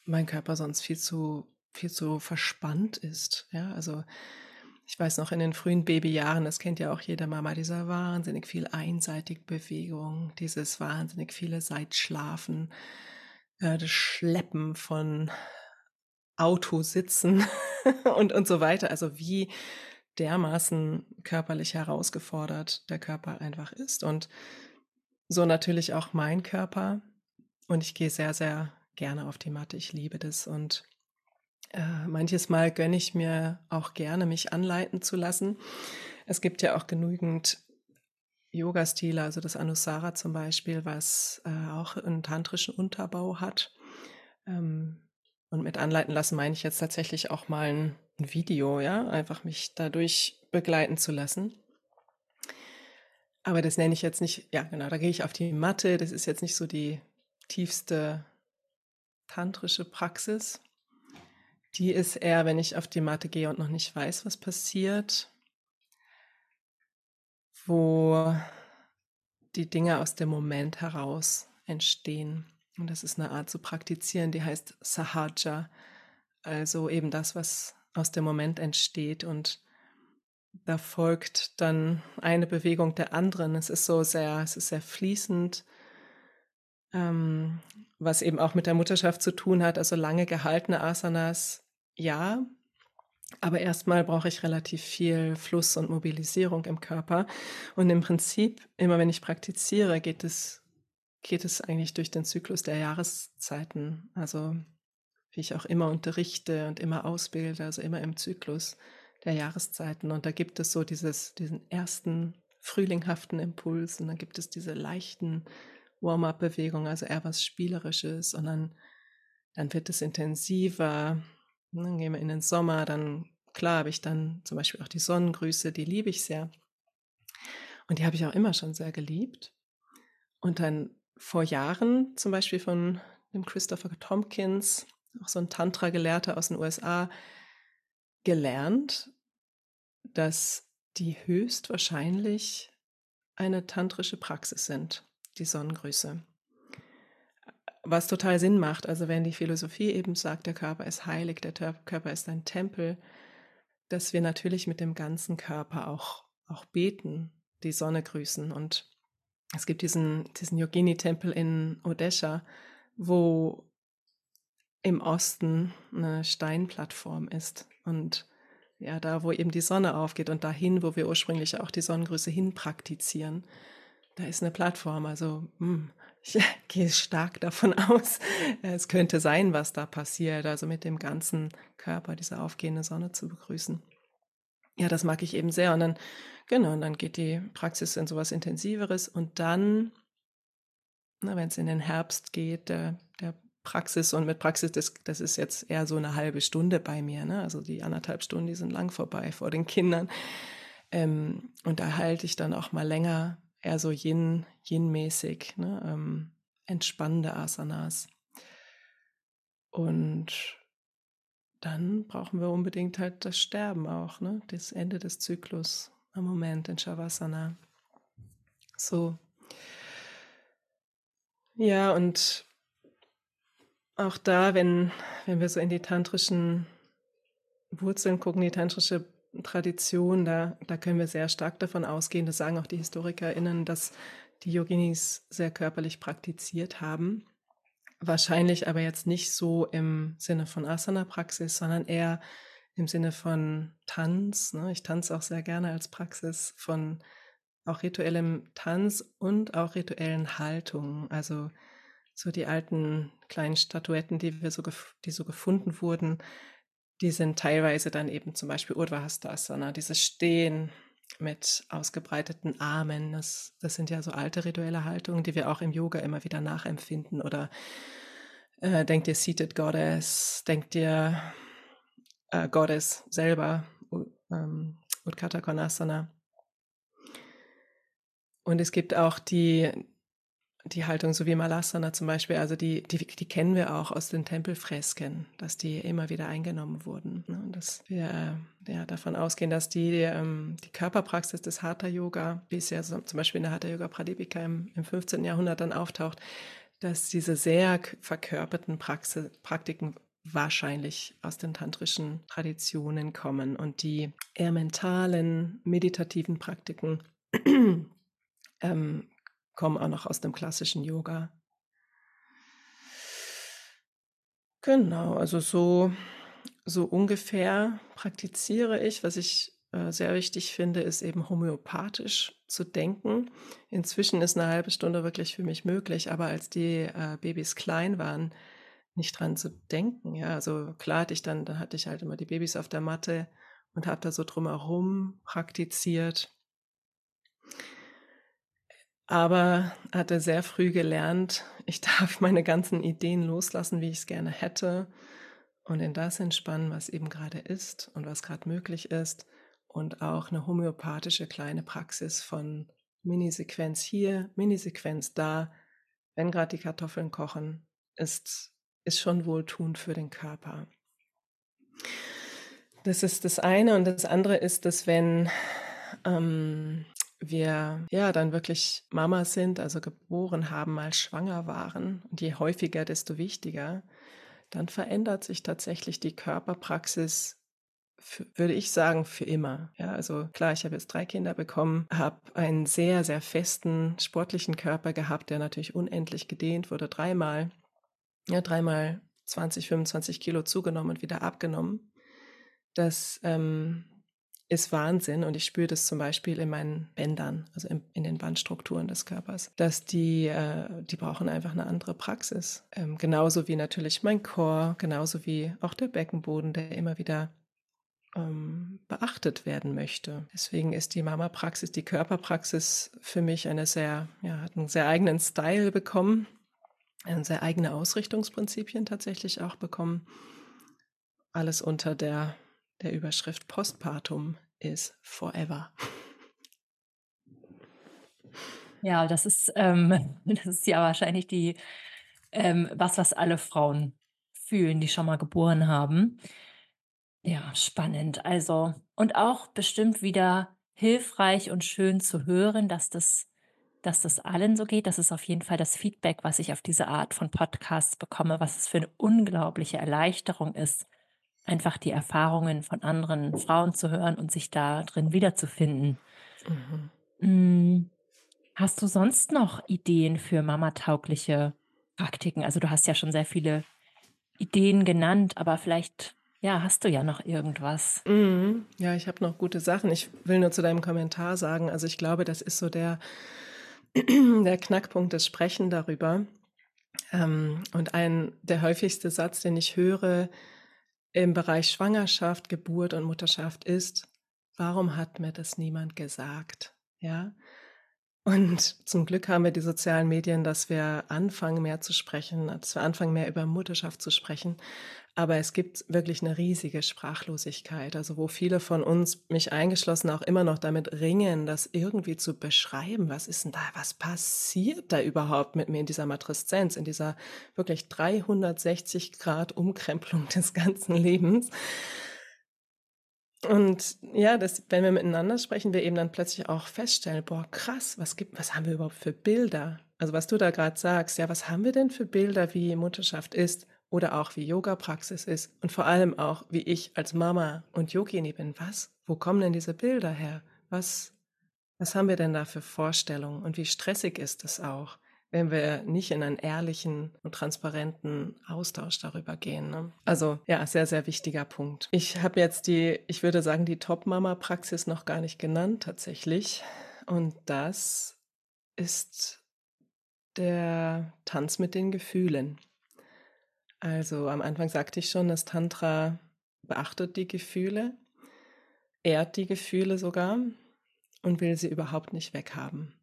mein Körper sonst viel zu viel zu verspannt ist. Ja, also ich weiß noch in den frühen Babyjahren, das kennt ja auch jede Mama, dieser wahnsinnig viel einseitige Bewegung, dieses wahnsinnig viele Seitschlafen, äh, das Schleppen von Autositzen und, und so weiter. Also wie dermaßen körperlich herausgefordert der Körper einfach ist. Und so natürlich auch mein Körper. Und ich gehe sehr, sehr gerne auf die Matte. Ich liebe das. Und äh, manches Mal gönne ich mir auch gerne, mich anleiten zu lassen. Es gibt ja auch genügend Yoga-Stile, also das Anusara zum Beispiel, was äh, auch einen tantrischen Unterbau hat. Ähm, und mit anleiten lassen meine ich jetzt tatsächlich auch mal ein, Video, ja, einfach mich dadurch begleiten zu lassen. Aber das nenne ich jetzt nicht, ja genau, da gehe ich auf die Matte, das ist jetzt nicht so die tiefste tantrische Praxis. Die ist eher, wenn ich auf die Matte gehe und noch nicht weiß, was passiert, wo die Dinge aus dem Moment heraus entstehen. Und das ist eine Art zu praktizieren, die heißt Sahaja, also eben das, was aus dem Moment entsteht. Und da folgt dann eine Bewegung der anderen. Es ist so sehr, es ist sehr fließend, ähm, was eben auch mit der Mutterschaft zu tun hat. Also lange gehaltene Asanas, ja. Aber erstmal brauche ich relativ viel Fluss und Mobilisierung im Körper. Und im Prinzip, immer wenn ich praktiziere, geht es geht es eigentlich durch den Zyklus der Jahreszeiten. Also wie ich auch immer unterrichte und immer ausbilde, also immer im Zyklus der Jahreszeiten. Und da gibt es so dieses, diesen ersten frühlinghaften Impuls und dann gibt es diese leichten Warm-up-Bewegungen, also eher was Spielerisches und dann, dann wird es intensiver. Dann gehen wir in den Sommer, dann klar habe ich dann zum Beispiel auch die Sonnengrüße, die liebe ich sehr. Und die habe ich auch immer schon sehr geliebt. Und dann vor Jahren, zum Beispiel von dem Christopher Tompkins, auch so ein Tantra-Gelehrter aus den USA, gelernt, dass die höchstwahrscheinlich eine tantrische Praxis sind, die Sonnengrüße. Was total Sinn macht, also wenn die Philosophie eben sagt, der Körper ist heilig, der Körper ist ein Tempel, dass wir natürlich mit dem ganzen Körper auch, auch beten, die Sonne grüßen und es gibt diesen, diesen Yogini-Tempel in Odesha, wo im Osten eine Steinplattform ist. Und ja, da, wo eben die Sonne aufgeht und dahin, wo wir ursprünglich auch die Sonnengrüße hin praktizieren, da ist eine Plattform. Also hm, ich gehe stark davon aus, es könnte sein, was da passiert, also mit dem ganzen Körper diese aufgehende Sonne zu begrüßen. Ja, das mag ich eben sehr. Und dann Genau, und dann geht die Praxis in sowas Intensiveres und dann, wenn es in den Herbst geht, der, der Praxis und mit Praxis, das, das ist jetzt eher so eine halbe Stunde bei mir, ne? also die anderthalb Stunden, die sind lang vorbei vor den Kindern. Ähm, und da halte ich dann auch mal länger, eher so Yin, Yin-mäßig, ne? ähm, entspannende Asanas. Und dann brauchen wir unbedingt halt das Sterben auch, ne? das Ende des Zyklus am Moment in Shavasana. So. Ja, und auch da, wenn, wenn wir so in die tantrischen Wurzeln gucken, die tantrische Tradition, da, da können wir sehr stark davon ausgehen, das sagen auch die HistorikerInnen, dass die Yoginis sehr körperlich praktiziert haben. Wahrscheinlich aber jetzt nicht so im Sinne von Asana-Praxis, sondern eher im Sinne von Tanz. Ne? Ich tanze auch sehr gerne als Praxis von auch rituellem Tanz und auch rituellen Haltungen. Also so die alten kleinen Statuetten, die wir so, die so gefunden wurden, die sind teilweise dann eben zum Beispiel Urdhvastasana, dieses Stehen mit ausgebreiteten Armen. Das, das sind ja so alte rituelle Haltungen, die wir auch im Yoga immer wieder nachempfinden. Oder äh, denkt ihr Seated Goddess, denkt ihr äh, Goddess selber, ähm, Utkata. Und es gibt auch die, die Haltung, so wie Malasana zum Beispiel, also die, die, die kennen wir auch aus den Tempelfresken, dass die immer wieder eingenommen wurden. Ne? Und dass wir ja, davon ausgehen, dass die, ähm, die Körperpraxis des Hatha-Yoga, wie es ja zum Beispiel in der Hatha-Yoga Pradipika im, im 15. Jahrhundert dann auftaucht, dass diese sehr verkörperten Praxis, Praktiken wahrscheinlich aus den tantrischen Traditionen kommen und die eher mentalen, meditativen Praktiken ähm, kommen auch noch aus dem klassischen Yoga. Genau, also so, so ungefähr praktiziere ich. Was ich äh, sehr wichtig finde, ist eben homöopathisch zu denken. Inzwischen ist eine halbe Stunde wirklich für mich möglich, aber als die äh, Babys klein waren, nicht dran zu denken. Ja, also klar hatte ich dann, dann hatte ich halt immer die Babys auf der Matte und habe da so drumherum praktiziert. Aber hatte sehr früh gelernt, ich darf meine ganzen Ideen loslassen, wie ich es gerne hätte und in das entspannen, was eben gerade ist und was gerade möglich ist und auch eine homöopathische kleine Praxis von Minisequenz hier, Minisequenz da, wenn gerade die Kartoffeln kochen, ist, ist schon wohltuend für den Körper. Das ist das eine und das andere ist, dass wenn ähm, wir ja dann wirklich Mama sind, also geboren haben, mal schwanger waren und je häufiger, desto wichtiger, dann verändert sich tatsächlich die Körperpraxis für, würde ich sagen, für immer. Ja, also klar, ich habe jetzt drei Kinder bekommen, habe einen sehr, sehr festen sportlichen Körper gehabt, der natürlich unendlich gedehnt wurde, dreimal, ja, dreimal 20, 25 Kilo zugenommen und wieder abgenommen. Das ähm, ist Wahnsinn und ich spüre das zum Beispiel in meinen Bändern, also in, in den Bandstrukturen des Körpers, dass die, äh, die brauchen einfach eine andere Praxis. Ähm, genauso wie natürlich mein Chor, genauso wie auch der Beckenboden, der immer wieder ähm, beachtet werden möchte. Deswegen ist die Mama-Praxis, die Körperpraxis für mich eine sehr, ja, hat einen sehr eigenen Style bekommen, eine sehr eigene Ausrichtungsprinzipien tatsächlich auch bekommen. Alles unter der, der Überschrift Postpartum is forever. Ja, das ist, ähm, das ist ja wahrscheinlich die, ähm, was, was alle Frauen fühlen, die schon mal geboren haben. Ja, spannend. Also, und auch bestimmt wieder hilfreich und schön zu hören, dass das, dass das allen so geht. Das ist auf jeden Fall das Feedback, was ich auf diese Art von Podcasts bekomme, was es für eine unglaubliche Erleichterung ist, einfach die Erfahrungen von anderen Frauen zu hören und sich da drin wiederzufinden. Mhm. Hm, hast du sonst noch Ideen für mamataugliche Praktiken? Also du hast ja schon sehr viele Ideen genannt, aber vielleicht ja, hast du ja noch irgendwas. Mhm. Ja, ich habe noch gute Sachen. Ich will nur zu deinem Kommentar sagen, also ich glaube, das ist so der, der Knackpunkt des Sprechen darüber. Ähm, und ein der häufigste Satz, den ich höre im Bereich Schwangerschaft, Geburt und Mutterschaft ist, warum hat mir das niemand gesagt? Ja. Und zum Glück haben wir die sozialen Medien, dass wir anfangen, mehr zu sprechen, dass wir anfangen, mehr über Mutterschaft zu sprechen. Aber es gibt wirklich eine riesige Sprachlosigkeit, also wo viele von uns, mich eingeschlossen, auch immer noch damit ringen, das irgendwie zu beschreiben. Was ist denn da? Was passiert da überhaupt mit mir in dieser Matreszenz, in dieser wirklich 360 Grad Umkrempelung des ganzen Lebens? Und ja, das, wenn wir miteinander sprechen, wir eben dann plötzlich auch feststellen, boah, krass, was gibt, was haben wir überhaupt für Bilder? Also was du da gerade sagst, ja, was haben wir denn für Bilder, wie Mutterschaft ist? oder auch wie Yoga-Praxis ist und vor allem auch, wie ich als Mama und Yogini bin. Was? Wo kommen denn diese Bilder her? Was, was haben wir denn da für Vorstellungen und wie stressig ist es auch, wenn wir nicht in einen ehrlichen und transparenten Austausch darüber gehen. Ne? Also ja, sehr, sehr wichtiger Punkt. Ich habe jetzt die, ich würde sagen, die Top-Mama-Praxis noch gar nicht genannt tatsächlich. Und das ist der Tanz mit den Gefühlen. Also am Anfang sagte ich schon, das Tantra beachtet die Gefühle, ehrt die Gefühle sogar und will sie überhaupt nicht weghaben.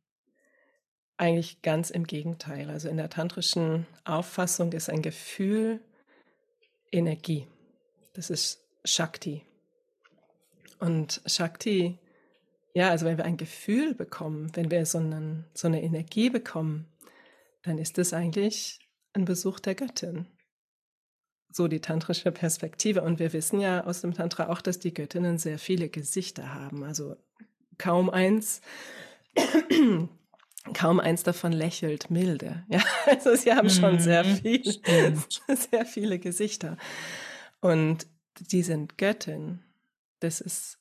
Eigentlich ganz im Gegenteil. Also in der tantrischen Auffassung ist ein Gefühl Energie. Das ist Shakti. Und Shakti, ja, also wenn wir ein Gefühl bekommen, wenn wir so, einen, so eine Energie bekommen, dann ist es eigentlich ein Besuch der Göttin so die tantrische Perspektive. Und wir wissen ja aus dem Tantra auch, dass die Göttinnen sehr viele Gesichter haben. Also kaum eins kaum eins davon lächelt milde. Ja, also sie haben schon sehr mhm, viele, sehr viele Gesichter. Und die sind Göttin. Das ist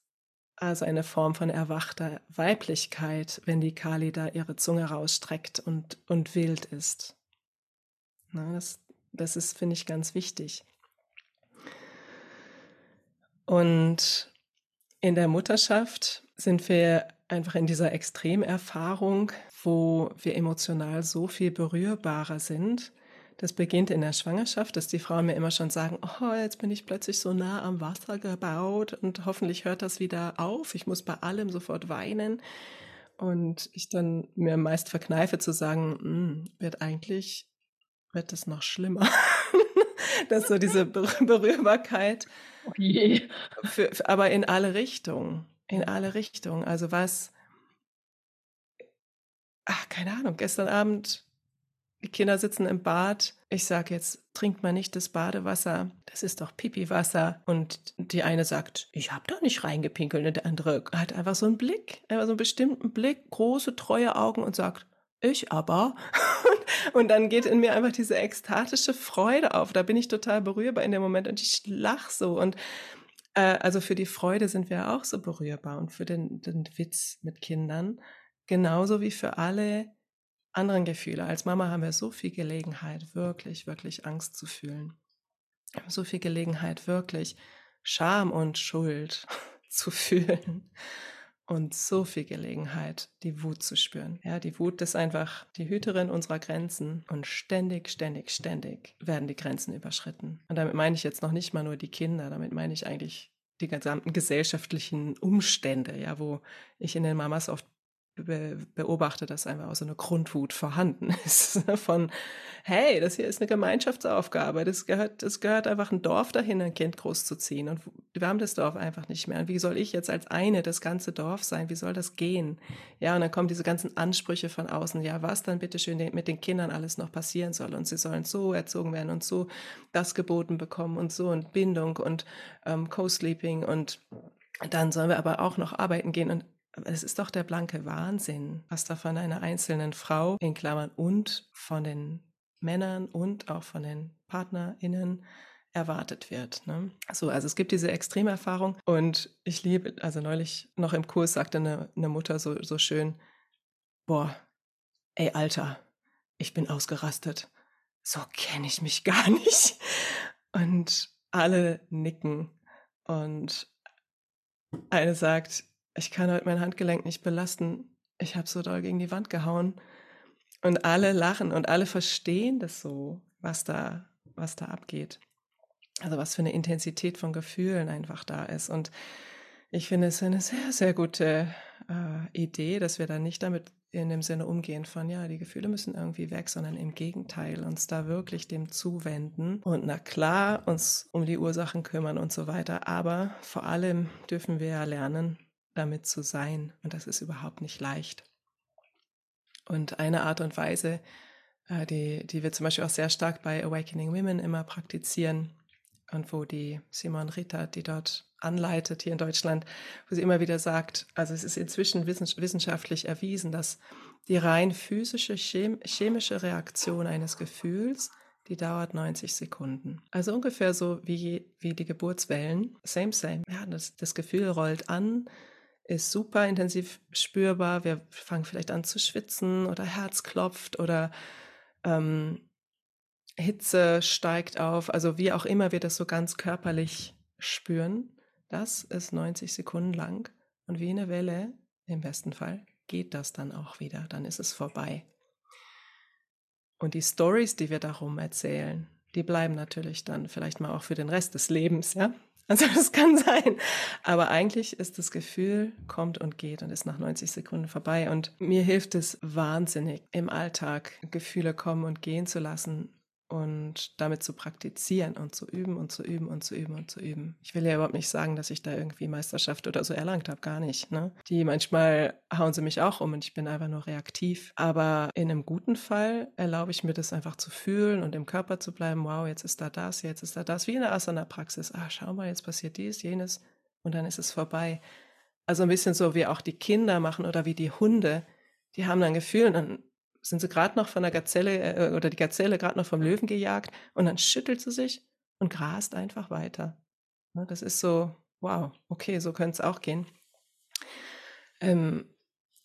also eine Form von erwachter Weiblichkeit, wenn die Kali da ihre Zunge rausstreckt und, und wild ist. Na, das, das ist, finde ich, ganz wichtig. Und in der Mutterschaft sind wir einfach in dieser Extremerfahrung, wo wir emotional so viel berührbarer sind. Das beginnt in der Schwangerschaft, dass die Frauen mir immer schon sagen, oh, jetzt bin ich plötzlich so nah am Wasser gebaut und hoffentlich hört das wieder auf. Ich muss bei allem sofort weinen. Und ich dann mir meist verkneife zu sagen, hm, wird eigentlich, wird es noch schlimmer. dass so diese Berührbarkeit, oh für, für, aber in alle Richtungen in alle Richtungen. Also was, ach, keine Ahnung, gestern Abend, die Kinder sitzen im Bad. Ich sage jetzt, trinkt man nicht das Badewasser, das ist doch Pipiwasser. Und die eine sagt, ich habe da nicht reingepinkelt. Und der andere hat einfach so einen Blick, einfach so einen bestimmten Blick, große, treue Augen und sagt, ich aber. Und dann geht in mir einfach diese ekstatische Freude auf. Da bin ich total berührbar in dem Moment und ich lach so. Und äh, also für die Freude sind wir auch so berührbar und für den, den Witz mit Kindern, genauso wie für alle anderen Gefühle. Als Mama haben wir so viel Gelegenheit, wirklich, wirklich Angst zu fühlen. Wir haben so viel Gelegenheit, wirklich Scham und Schuld zu fühlen und so viel Gelegenheit, die Wut zu spüren. Ja, die Wut ist einfach die Hüterin unserer Grenzen und ständig, ständig, ständig werden die Grenzen überschritten. Und damit meine ich jetzt noch nicht mal nur die Kinder, damit meine ich eigentlich die gesamten gesellschaftlichen Umstände, ja, wo ich in den Mamas oft beobachte, dass einfach auch so eine Grundwut vorhanden ist. Von, hey, das hier ist eine Gemeinschaftsaufgabe. Das gehört, das gehört einfach ein Dorf dahin, ein Kind großzuziehen. Und wir haben das Dorf einfach nicht mehr. Und wie soll ich jetzt als eine das ganze Dorf sein? Wie soll das gehen? Ja, und dann kommen diese ganzen Ansprüche von außen. Ja, was dann bitte schön mit den Kindern alles noch passieren soll. Und sie sollen so erzogen werden und so das geboten bekommen und so und Bindung und ähm, Co-Sleeping und dann sollen wir aber auch noch arbeiten gehen und es ist doch der blanke Wahnsinn, was da von einer einzelnen Frau in Klammern und von den Männern und auch von den PartnerInnen erwartet wird. Ne? So, also es gibt diese Extremerfahrung und ich liebe, also neulich noch im Kurs sagte eine, eine Mutter so, so schön, boah, ey Alter, ich bin ausgerastet. So kenne ich mich gar nicht. Und alle nicken und eine sagt, ich kann heute mein Handgelenk nicht belasten. Ich habe so doll gegen die Wand gehauen. Und alle lachen und alle verstehen das so, was da, was da abgeht. Also was für eine Intensität von Gefühlen einfach da ist. Und ich finde es eine sehr, sehr gute äh, Idee, dass wir da nicht damit in dem Sinne umgehen von, ja, die Gefühle müssen irgendwie weg, sondern im Gegenteil uns da wirklich dem zuwenden und na klar uns um die Ursachen kümmern und so weiter. Aber vor allem dürfen wir ja lernen, damit zu sein. Und das ist überhaupt nicht leicht. Und eine Art und Weise, äh, die, die wir zum Beispiel auch sehr stark bei Awakening Women immer praktizieren und wo die Simon Ritter, die dort anleitet hier in Deutschland, wo sie immer wieder sagt, also es ist inzwischen wissenschaftlich erwiesen, dass die rein physische, chemische Reaktion eines Gefühls, die dauert 90 Sekunden. Also ungefähr so wie, wie die Geburtswellen. Same, same. Ja, das, das Gefühl rollt an, ist super intensiv spürbar. Wir fangen vielleicht an zu schwitzen oder Herz klopft oder ähm, Hitze steigt auf. Also wie auch immer wir das so ganz körperlich spüren, das ist 90 Sekunden lang. Und wie eine Welle, im besten Fall, geht das dann auch wieder. Dann ist es vorbei. Und die Stories, die wir darum erzählen, die bleiben natürlich dann vielleicht mal auch für den Rest des Lebens, ja. Also das kann sein. Aber eigentlich ist das Gefühl, kommt und geht und ist nach 90 Sekunden vorbei. Und mir hilft es wahnsinnig, im Alltag Gefühle kommen und gehen zu lassen und damit zu praktizieren und zu üben und zu üben und zu üben und zu üben. Ich will ja überhaupt nicht sagen, dass ich da irgendwie Meisterschaft oder so erlangt habe, gar nicht. Ne? Die manchmal hauen sie mich auch um und ich bin einfach nur reaktiv. Aber in einem guten Fall erlaube ich mir das einfach zu fühlen und im Körper zu bleiben. Wow, jetzt ist da das, jetzt ist da das. Wie in der Asana-Praxis. Ah, schau mal, jetzt passiert dies, jenes und dann ist es vorbei. Also ein bisschen so wie auch die Kinder machen oder wie die Hunde, die haben dann Gefühl und sind sie gerade noch von der Gazelle äh, oder die Gazelle gerade noch vom Löwen gejagt und dann schüttelt sie sich und grast einfach weiter. Ne, das ist so, wow, okay, so könnte es auch gehen. Ähm,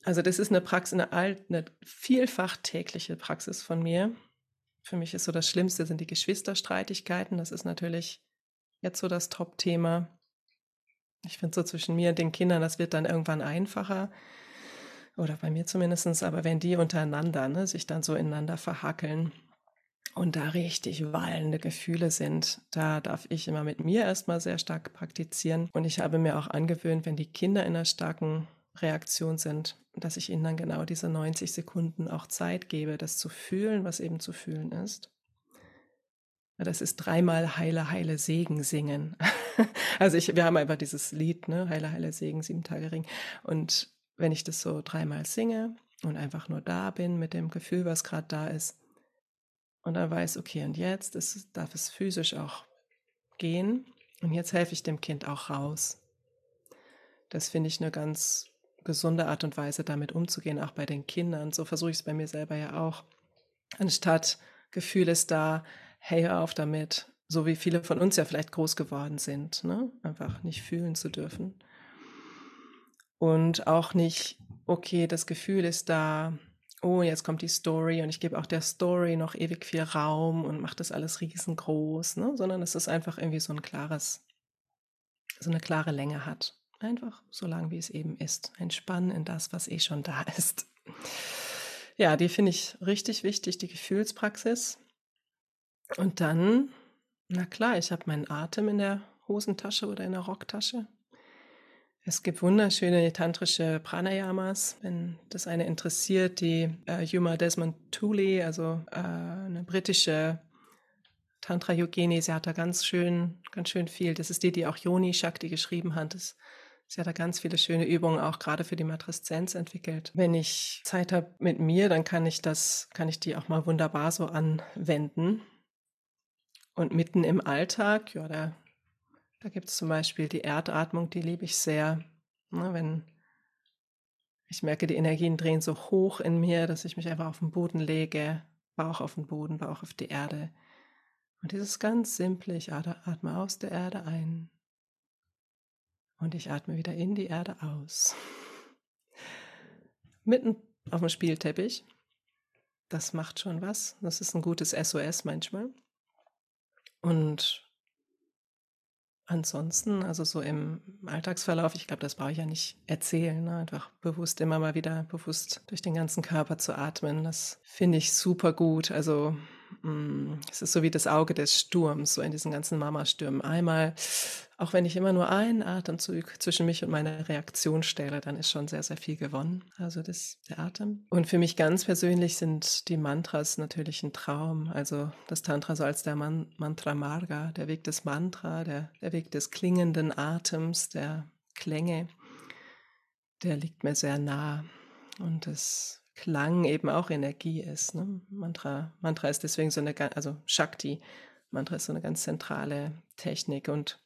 also das ist eine Praxis, eine, eine vielfach tägliche Praxis von mir. Für mich ist so das Schlimmste sind die Geschwisterstreitigkeiten. Das ist natürlich jetzt so das Top-Thema. Ich finde so zwischen mir und den Kindern, das wird dann irgendwann einfacher. Oder bei mir zumindest, aber wenn die untereinander ne, sich dann so ineinander verhackeln und da richtig wallende Gefühle sind, da darf ich immer mit mir erstmal sehr stark praktizieren. Und ich habe mir auch angewöhnt, wenn die Kinder in einer starken Reaktion sind, dass ich ihnen dann genau diese 90 Sekunden auch Zeit gebe, das zu fühlen, was eben zu fühlen ist. Das ist dreimal Heile, Heile, Segen singen. also ich, wir haben einfach dieses Lied, ne? Heile, Heile, Segen, sieben Tage Ring. Und wenn ich das so dreimal singe und einfach nur da bin mit dem Gefühl, was gerade da ist, und dann weiß, okay, und jetzt ist, darf es physisch auch gehen. Und jetzt helfe ich dem Kind auch raus. Das finde ich eine ganz gesunde Art und Weise, damit umzugehen, auch bei den Kindern. So versuche ich es bei mir selber ja auch. Anstatt Gefühl ist da, hey, hör auf damit, so wie viele von uns ja vielleicht groß geworden sind, ne? einfach nicht fühlen zu dürfen. Und auch nicht, okay, das Gefühl ist da, oh, jetzt kommt die Story und ich gebe auch der Story noch ewig viel Raum und mache das alles riesengroß, ne? sondern es ist einfach irgendwie so ein klares, so eine klare Länge hat. Einfach so lang, wie es eben ist. Entspannen in das, was eh schon da ist. Ja, die finde ich richtig wichtig, die Gefühlspraxis. Und dann, na klar, ich habe meinen Atem in der Hosentasche oder in der Rocktasche. Es gibt wunderschöne tantrische Pranayamas, wenn das eine interessiert, die äh, Yuma Desmond Tooley, also äh, eine britische Tantra Yogini, sie hat da ganz schön, ganz schön viel. Das ist die, die auch Yoni Shakti geschrieben hat. Das, sie hat da ganz viele schöne Übungen auch gerade für die Matreszenz entwickelt. Wenn ich Zeit habe mit mir, dann kann ich das, kann ich die auch mal wunderbar so anwenden. Und mitten im Alltag, ja, da da gibt es zum Beispiel die Erdatmung, die liebe ich sehr. Ne, wenn ich merke, die Energien drehen so hoch in mir, dass ich mich einfach auf den Boden lege, Bauch auf den Boden, Bauch auf die Erde. Und dieses ganz simple, ich atme aus der Erde ein und ich atme wieder in die Erde aus. Mitten auf dem Spielteppich. Das macht schon was. Das ist ein gutes SOS manchmal. Und Ansonsten, also so im Alltagsverlauf, ich glaube, das brauche ich ja nicht erzählen, ne? einfach bewusst immer mal wieder bewusst durch den ganzen Körper zu atmen. Das finde ich super gut. Also es ist so wie das Auge des Sturms, so in diesen ganzen Mama-Stürmen. Einmal, auch wenn ich immer nur einen Atemzug zwischen mich und meine Reaktion stelle, dann ist schon sehr, sehr viel gewonnen. Also das, der Atem. Und für mich ganz persönlich sind die Mantras natürlich ein Traum. Also das Tantra so als der Man Mantra Marga, der Weg des Mantra, der, der Weg des klingenden Atems, der Klänge, der liegt mir sehr nah. Und das Klang eben auch Energie ist. Ne? Mantra, Mantra ist deswegen so eine, also Shakti, Mantra ist so eine ganz zentrale Technik und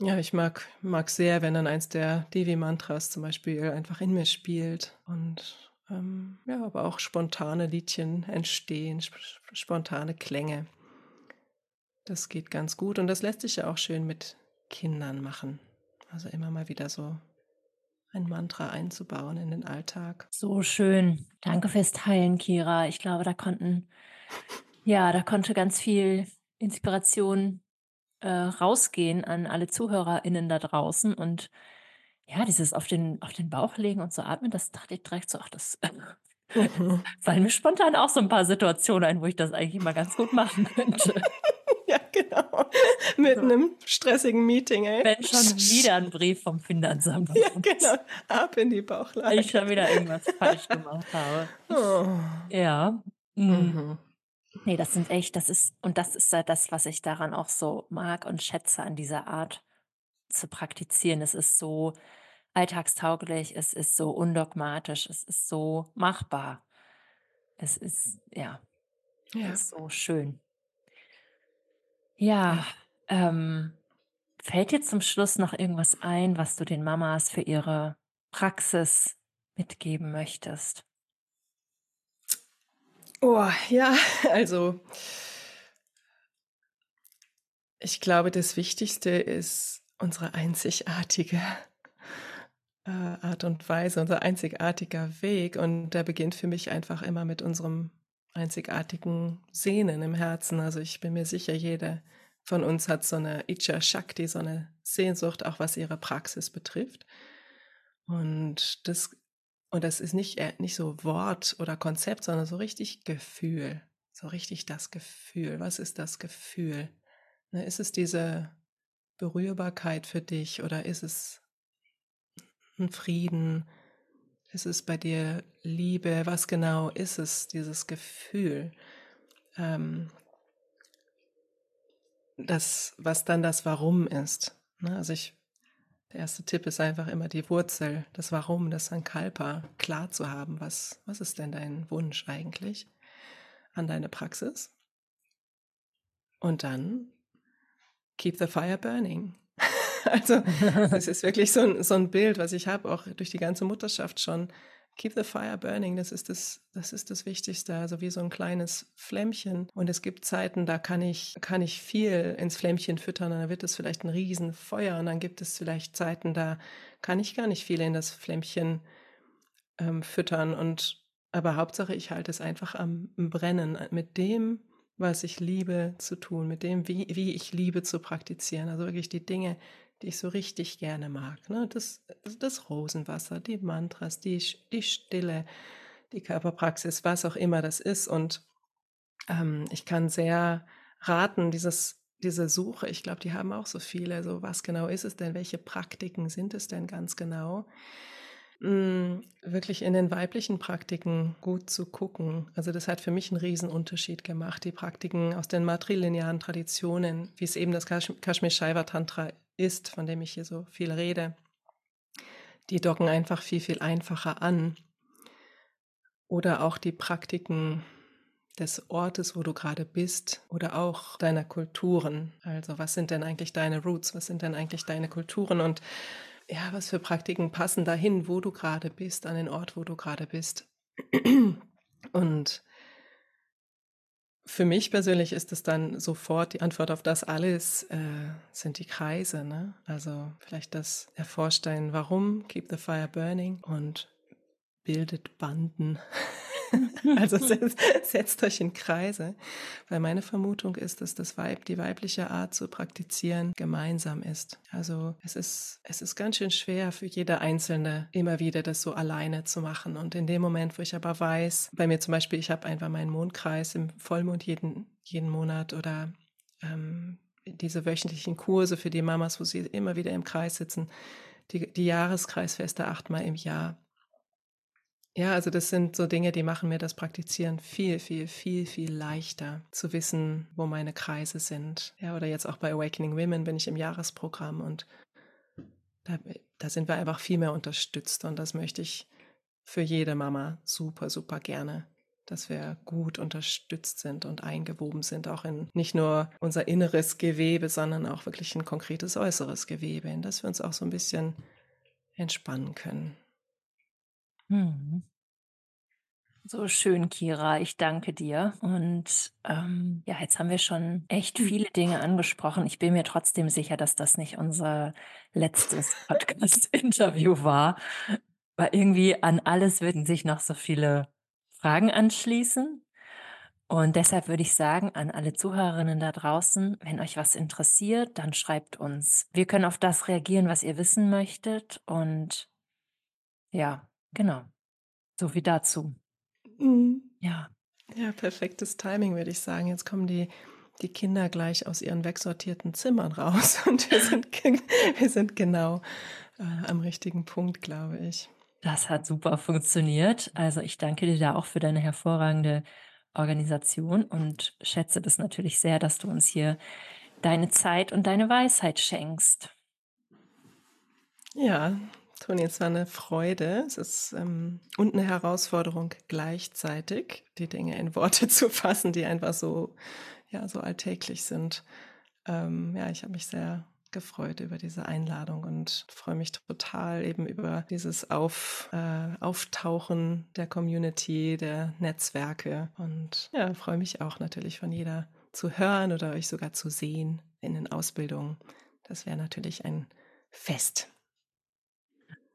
ja, ich mag, mag sehr, wenn dann eins der Devi-Mantras zum Beispiel einfach in mir spielt und ähm, ja, aber auch spontane Liedchen entstehen, sp spontane Klänge. Das geht ganz gut und das lässt sich ja auch schön mit Kindern machen. Also immer mal wieder so ein Mantra einzubauen in den Alltag. So schön. Danke fürs Teilen, Kira. Ich glaube, da konnten, ja, da konnte ganz viel Inspiration äh, rausgehen an alle ZuhörerInnen da draußen. Und ja, dieses auf den, auf den Bauch legen und so atmen, das dachte ich direkt so, ach, das fallen mir spontan auch so ein paar Situationen ein, wo ich das eigentlich mal ganz gut machen könnte. genau. Mit so. einem stressigen Meeting, ey. Wenn schon wieder ein Brief vom Finanzamt. Ja, genau. Ab in die Bauchlage. Weil ich schon wieder irgendwas falsch gemacht habe. Oh. Ja. Mhm. mhm. Nee, das sind echt, das ist, und das ist ja das, was ich daran auch so mag und schätze an dieser Art zu praktizieren. Es ist so alltagstauglich, es ist so undogmatisch, es ist so machbar. Es ist, ja, ja. Es ist so schön. Ja, ähm, fällt dir zum Schluss noch irgendwas ein, was du den Mamas für ihre Praxis mitgeben möchtest? Oh, ja, also ich glaube, das Wichtigste ist unsere einzigartige äh, Art und Weise, unser einzigartiger Weg. Und der beginnt für mich einfach immer mit unserem einzigartigen Sehnen im Herzen. Also ich bin mir sicher, jeder von uns hat so eine Icha Shakti, so eine Sehnsucht, auch was ihre Praxis betrifft. Und das, und das ist nicht, äh, nicht so Wort oder Konzept, sondern so richtig Gefühl. So richtig das Gefühl. Was ist das Gefühl? Ne, ist es diese Berührbarkeit für dich oder ist es ein Frieden? Ist es bei dir Liebe? Was genau ist es, dieses Gefühl? Ähm, das, was dann das Warum ist. Ne? Also ich, der erste Tipp ist einfach immer die Wurzel, das Warum, das Sankalpa klar zu haben. Was, was ist denn dein Wunsch eigentlich an deine Praxis? Und dann keep the fire burning. also das ist wirklich so ein, so ein Bild, was ich habe, auch durch die ganze Mutterschaft schon. Keep the fire burning, das ist das, das ist das Wichtigste, also wie so ein kleines Flämmchen. Und es gibt Zeiten, da kann ich, kann ich viel ins Flämmchen füttern und dann wird es vielleicht ein Riesenfeuer. Und dann gibt es vielleicht Zeiten, da kann ich gar nicht viel in das Flämmchen ähm, füttern. Und aber Hauptsache, ich halte es einfach am Brennen mit dem, was ich liebe zu tun, mit dem, wie, wie ich liebe zu praktizieren. Also wirklich die Dinge, die ich so richtig gerne mag. Ne? Das, das Rosenwasser, die Mantras, die, die Stille, die Körperpraxis, was auch immer das ist. Und ähm, ich kann sehr raten, dieses, diese Suche, ich glaube, die haben auch so viele, so was genau ist es denn, welche Praktiken sind es denn ganz genau? Hm, wirklich in den weiblichen Praktiken gut zu gucken. Also das hat für mich einen Riesenunterschied gemacht. Die Praktiken aus den matrilinearen Traditionen, wie es eben das Kashmir Shaiva Tantra ist, von dem ich hier so viel rede, die docken einfach viel, viel einfacher an. Oder auch die Praktiken des Ortes, wo du gerade bist oder auch deiner Kulturen. Also was sind denn eigentlich deine Roots? Was sind denn eigentlich deine Kulturen? Und ja, was für Praktiken passen dahin, wo du gerade bist, an den Ort, wo du gerade bist. Und für mich persönlich ist es dann sofort die Antwort auf das alles äh, sind die Kreise. Ne? Also vielleicht das Erforschtein, warum Keep the Fire Burning und bildet Banden. also setzt, setzt, euch in Kreise, weil meine Vermutung ist, dass das Weib, die weibliche Art zu praktizieren gemeinsam ist. Also es ist, es ist ganz schön schwer für jede Einzelne immer wieder das so alleine zu machen. Und in dem Moment, wo ich aber weiß, bei mir zum Beispiel, ich habe einfach meinen Mondkreis im Vollmond jeden, jeden Monat oder ähm, diese wöchentlichen Kurse für die Mamas, wo sie immer wieder im Kreis sitzen, die, die Jahreskreisfeste achtmal im Jahr. Ja, also das sind so Dinge, die machen mir das Praktizieren viel, viel, viel, viel leichter zu wissen, wo meine Kreise sind. Ja, oder jetzt auch bei Awakening Women bin ich im Jahresprogramm und da, da sind wir einfach viel mehr unterstützt und das möchte ich für jede Mama super, super gerne, dass wir gut unterstützt sind und eingewoben sind, auch in nicht nur unser inneres Gewebe, sondern auch wirklich ein konkretes äußeres Gewebe, in das wir uns auch so ein bisschen entspannen können. Mhm. So schön, Kira. Ich danke dir. Und ähm, ja, jetzt haben wir schon echt viele Dinge angesprochen. Ich bin mir trotzdem sicher, dass das nicht unser letztes Podcast-Interview war. Weil irgendwie an alles würden sich noch so viele Fragen anschließen. Und deshalb würde ich sagen, an alle Zuhörerinnen da draußen, wenn euch was interessiert, dann schreibt uns. Wir können auf das reagieren, was ihr wissen möchtet. Und ja, Genau. So wie dazu. Mhm. Ja. Ja, perfektes Timing, würde ich sagen. Jetzt kommen die, die Kinder gleich aus ihren wegsortierten Zimmern raus und wir sind, wir sind genau äh, am richtigen Punkt, glaube ich. Das hat super funktioniert. Also ich danke dir da auch für deine hervorragende Organisation und schätze das natürlich sehr, dass du uns hier deine Zeit und deine Weisheit schenkst. Ja, Toni, es war eine Freude. Es ist ähm, und eine Herausforderung gleichzeitig, die Dinge in Worte zu fassen, die einfach so, ja, so alltäglich sind. Ähm, ja, ich habe mich sehr, gefreut über diese Einladung und freue mich total eben über dieses Auf, äh, Auftauchen der Community, der Netzwerke und ja, freue mich auch natürlich von jeder zu hören oder euch sogar zu sehen in den Ausbildungen. Das wäre natürlich ein Fest.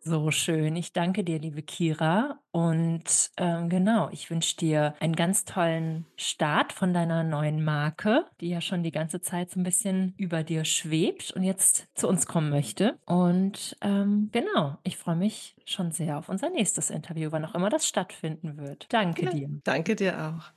So schön. Ich danke dir, liebe Kira. Und ähm, genau, ich wünsche dir einen ganz tollen Start von deiner neuen Marke, die ja schon die ganze Zeit so ein bisschen über dir schwebt und jetzt zu uns kommen möchte. Und ähm, genau, ich freue mich schon sehr auf unser nächstes Interview, wann auch immer das stattfinden wird. Danke ja, dir. Danke dir auch.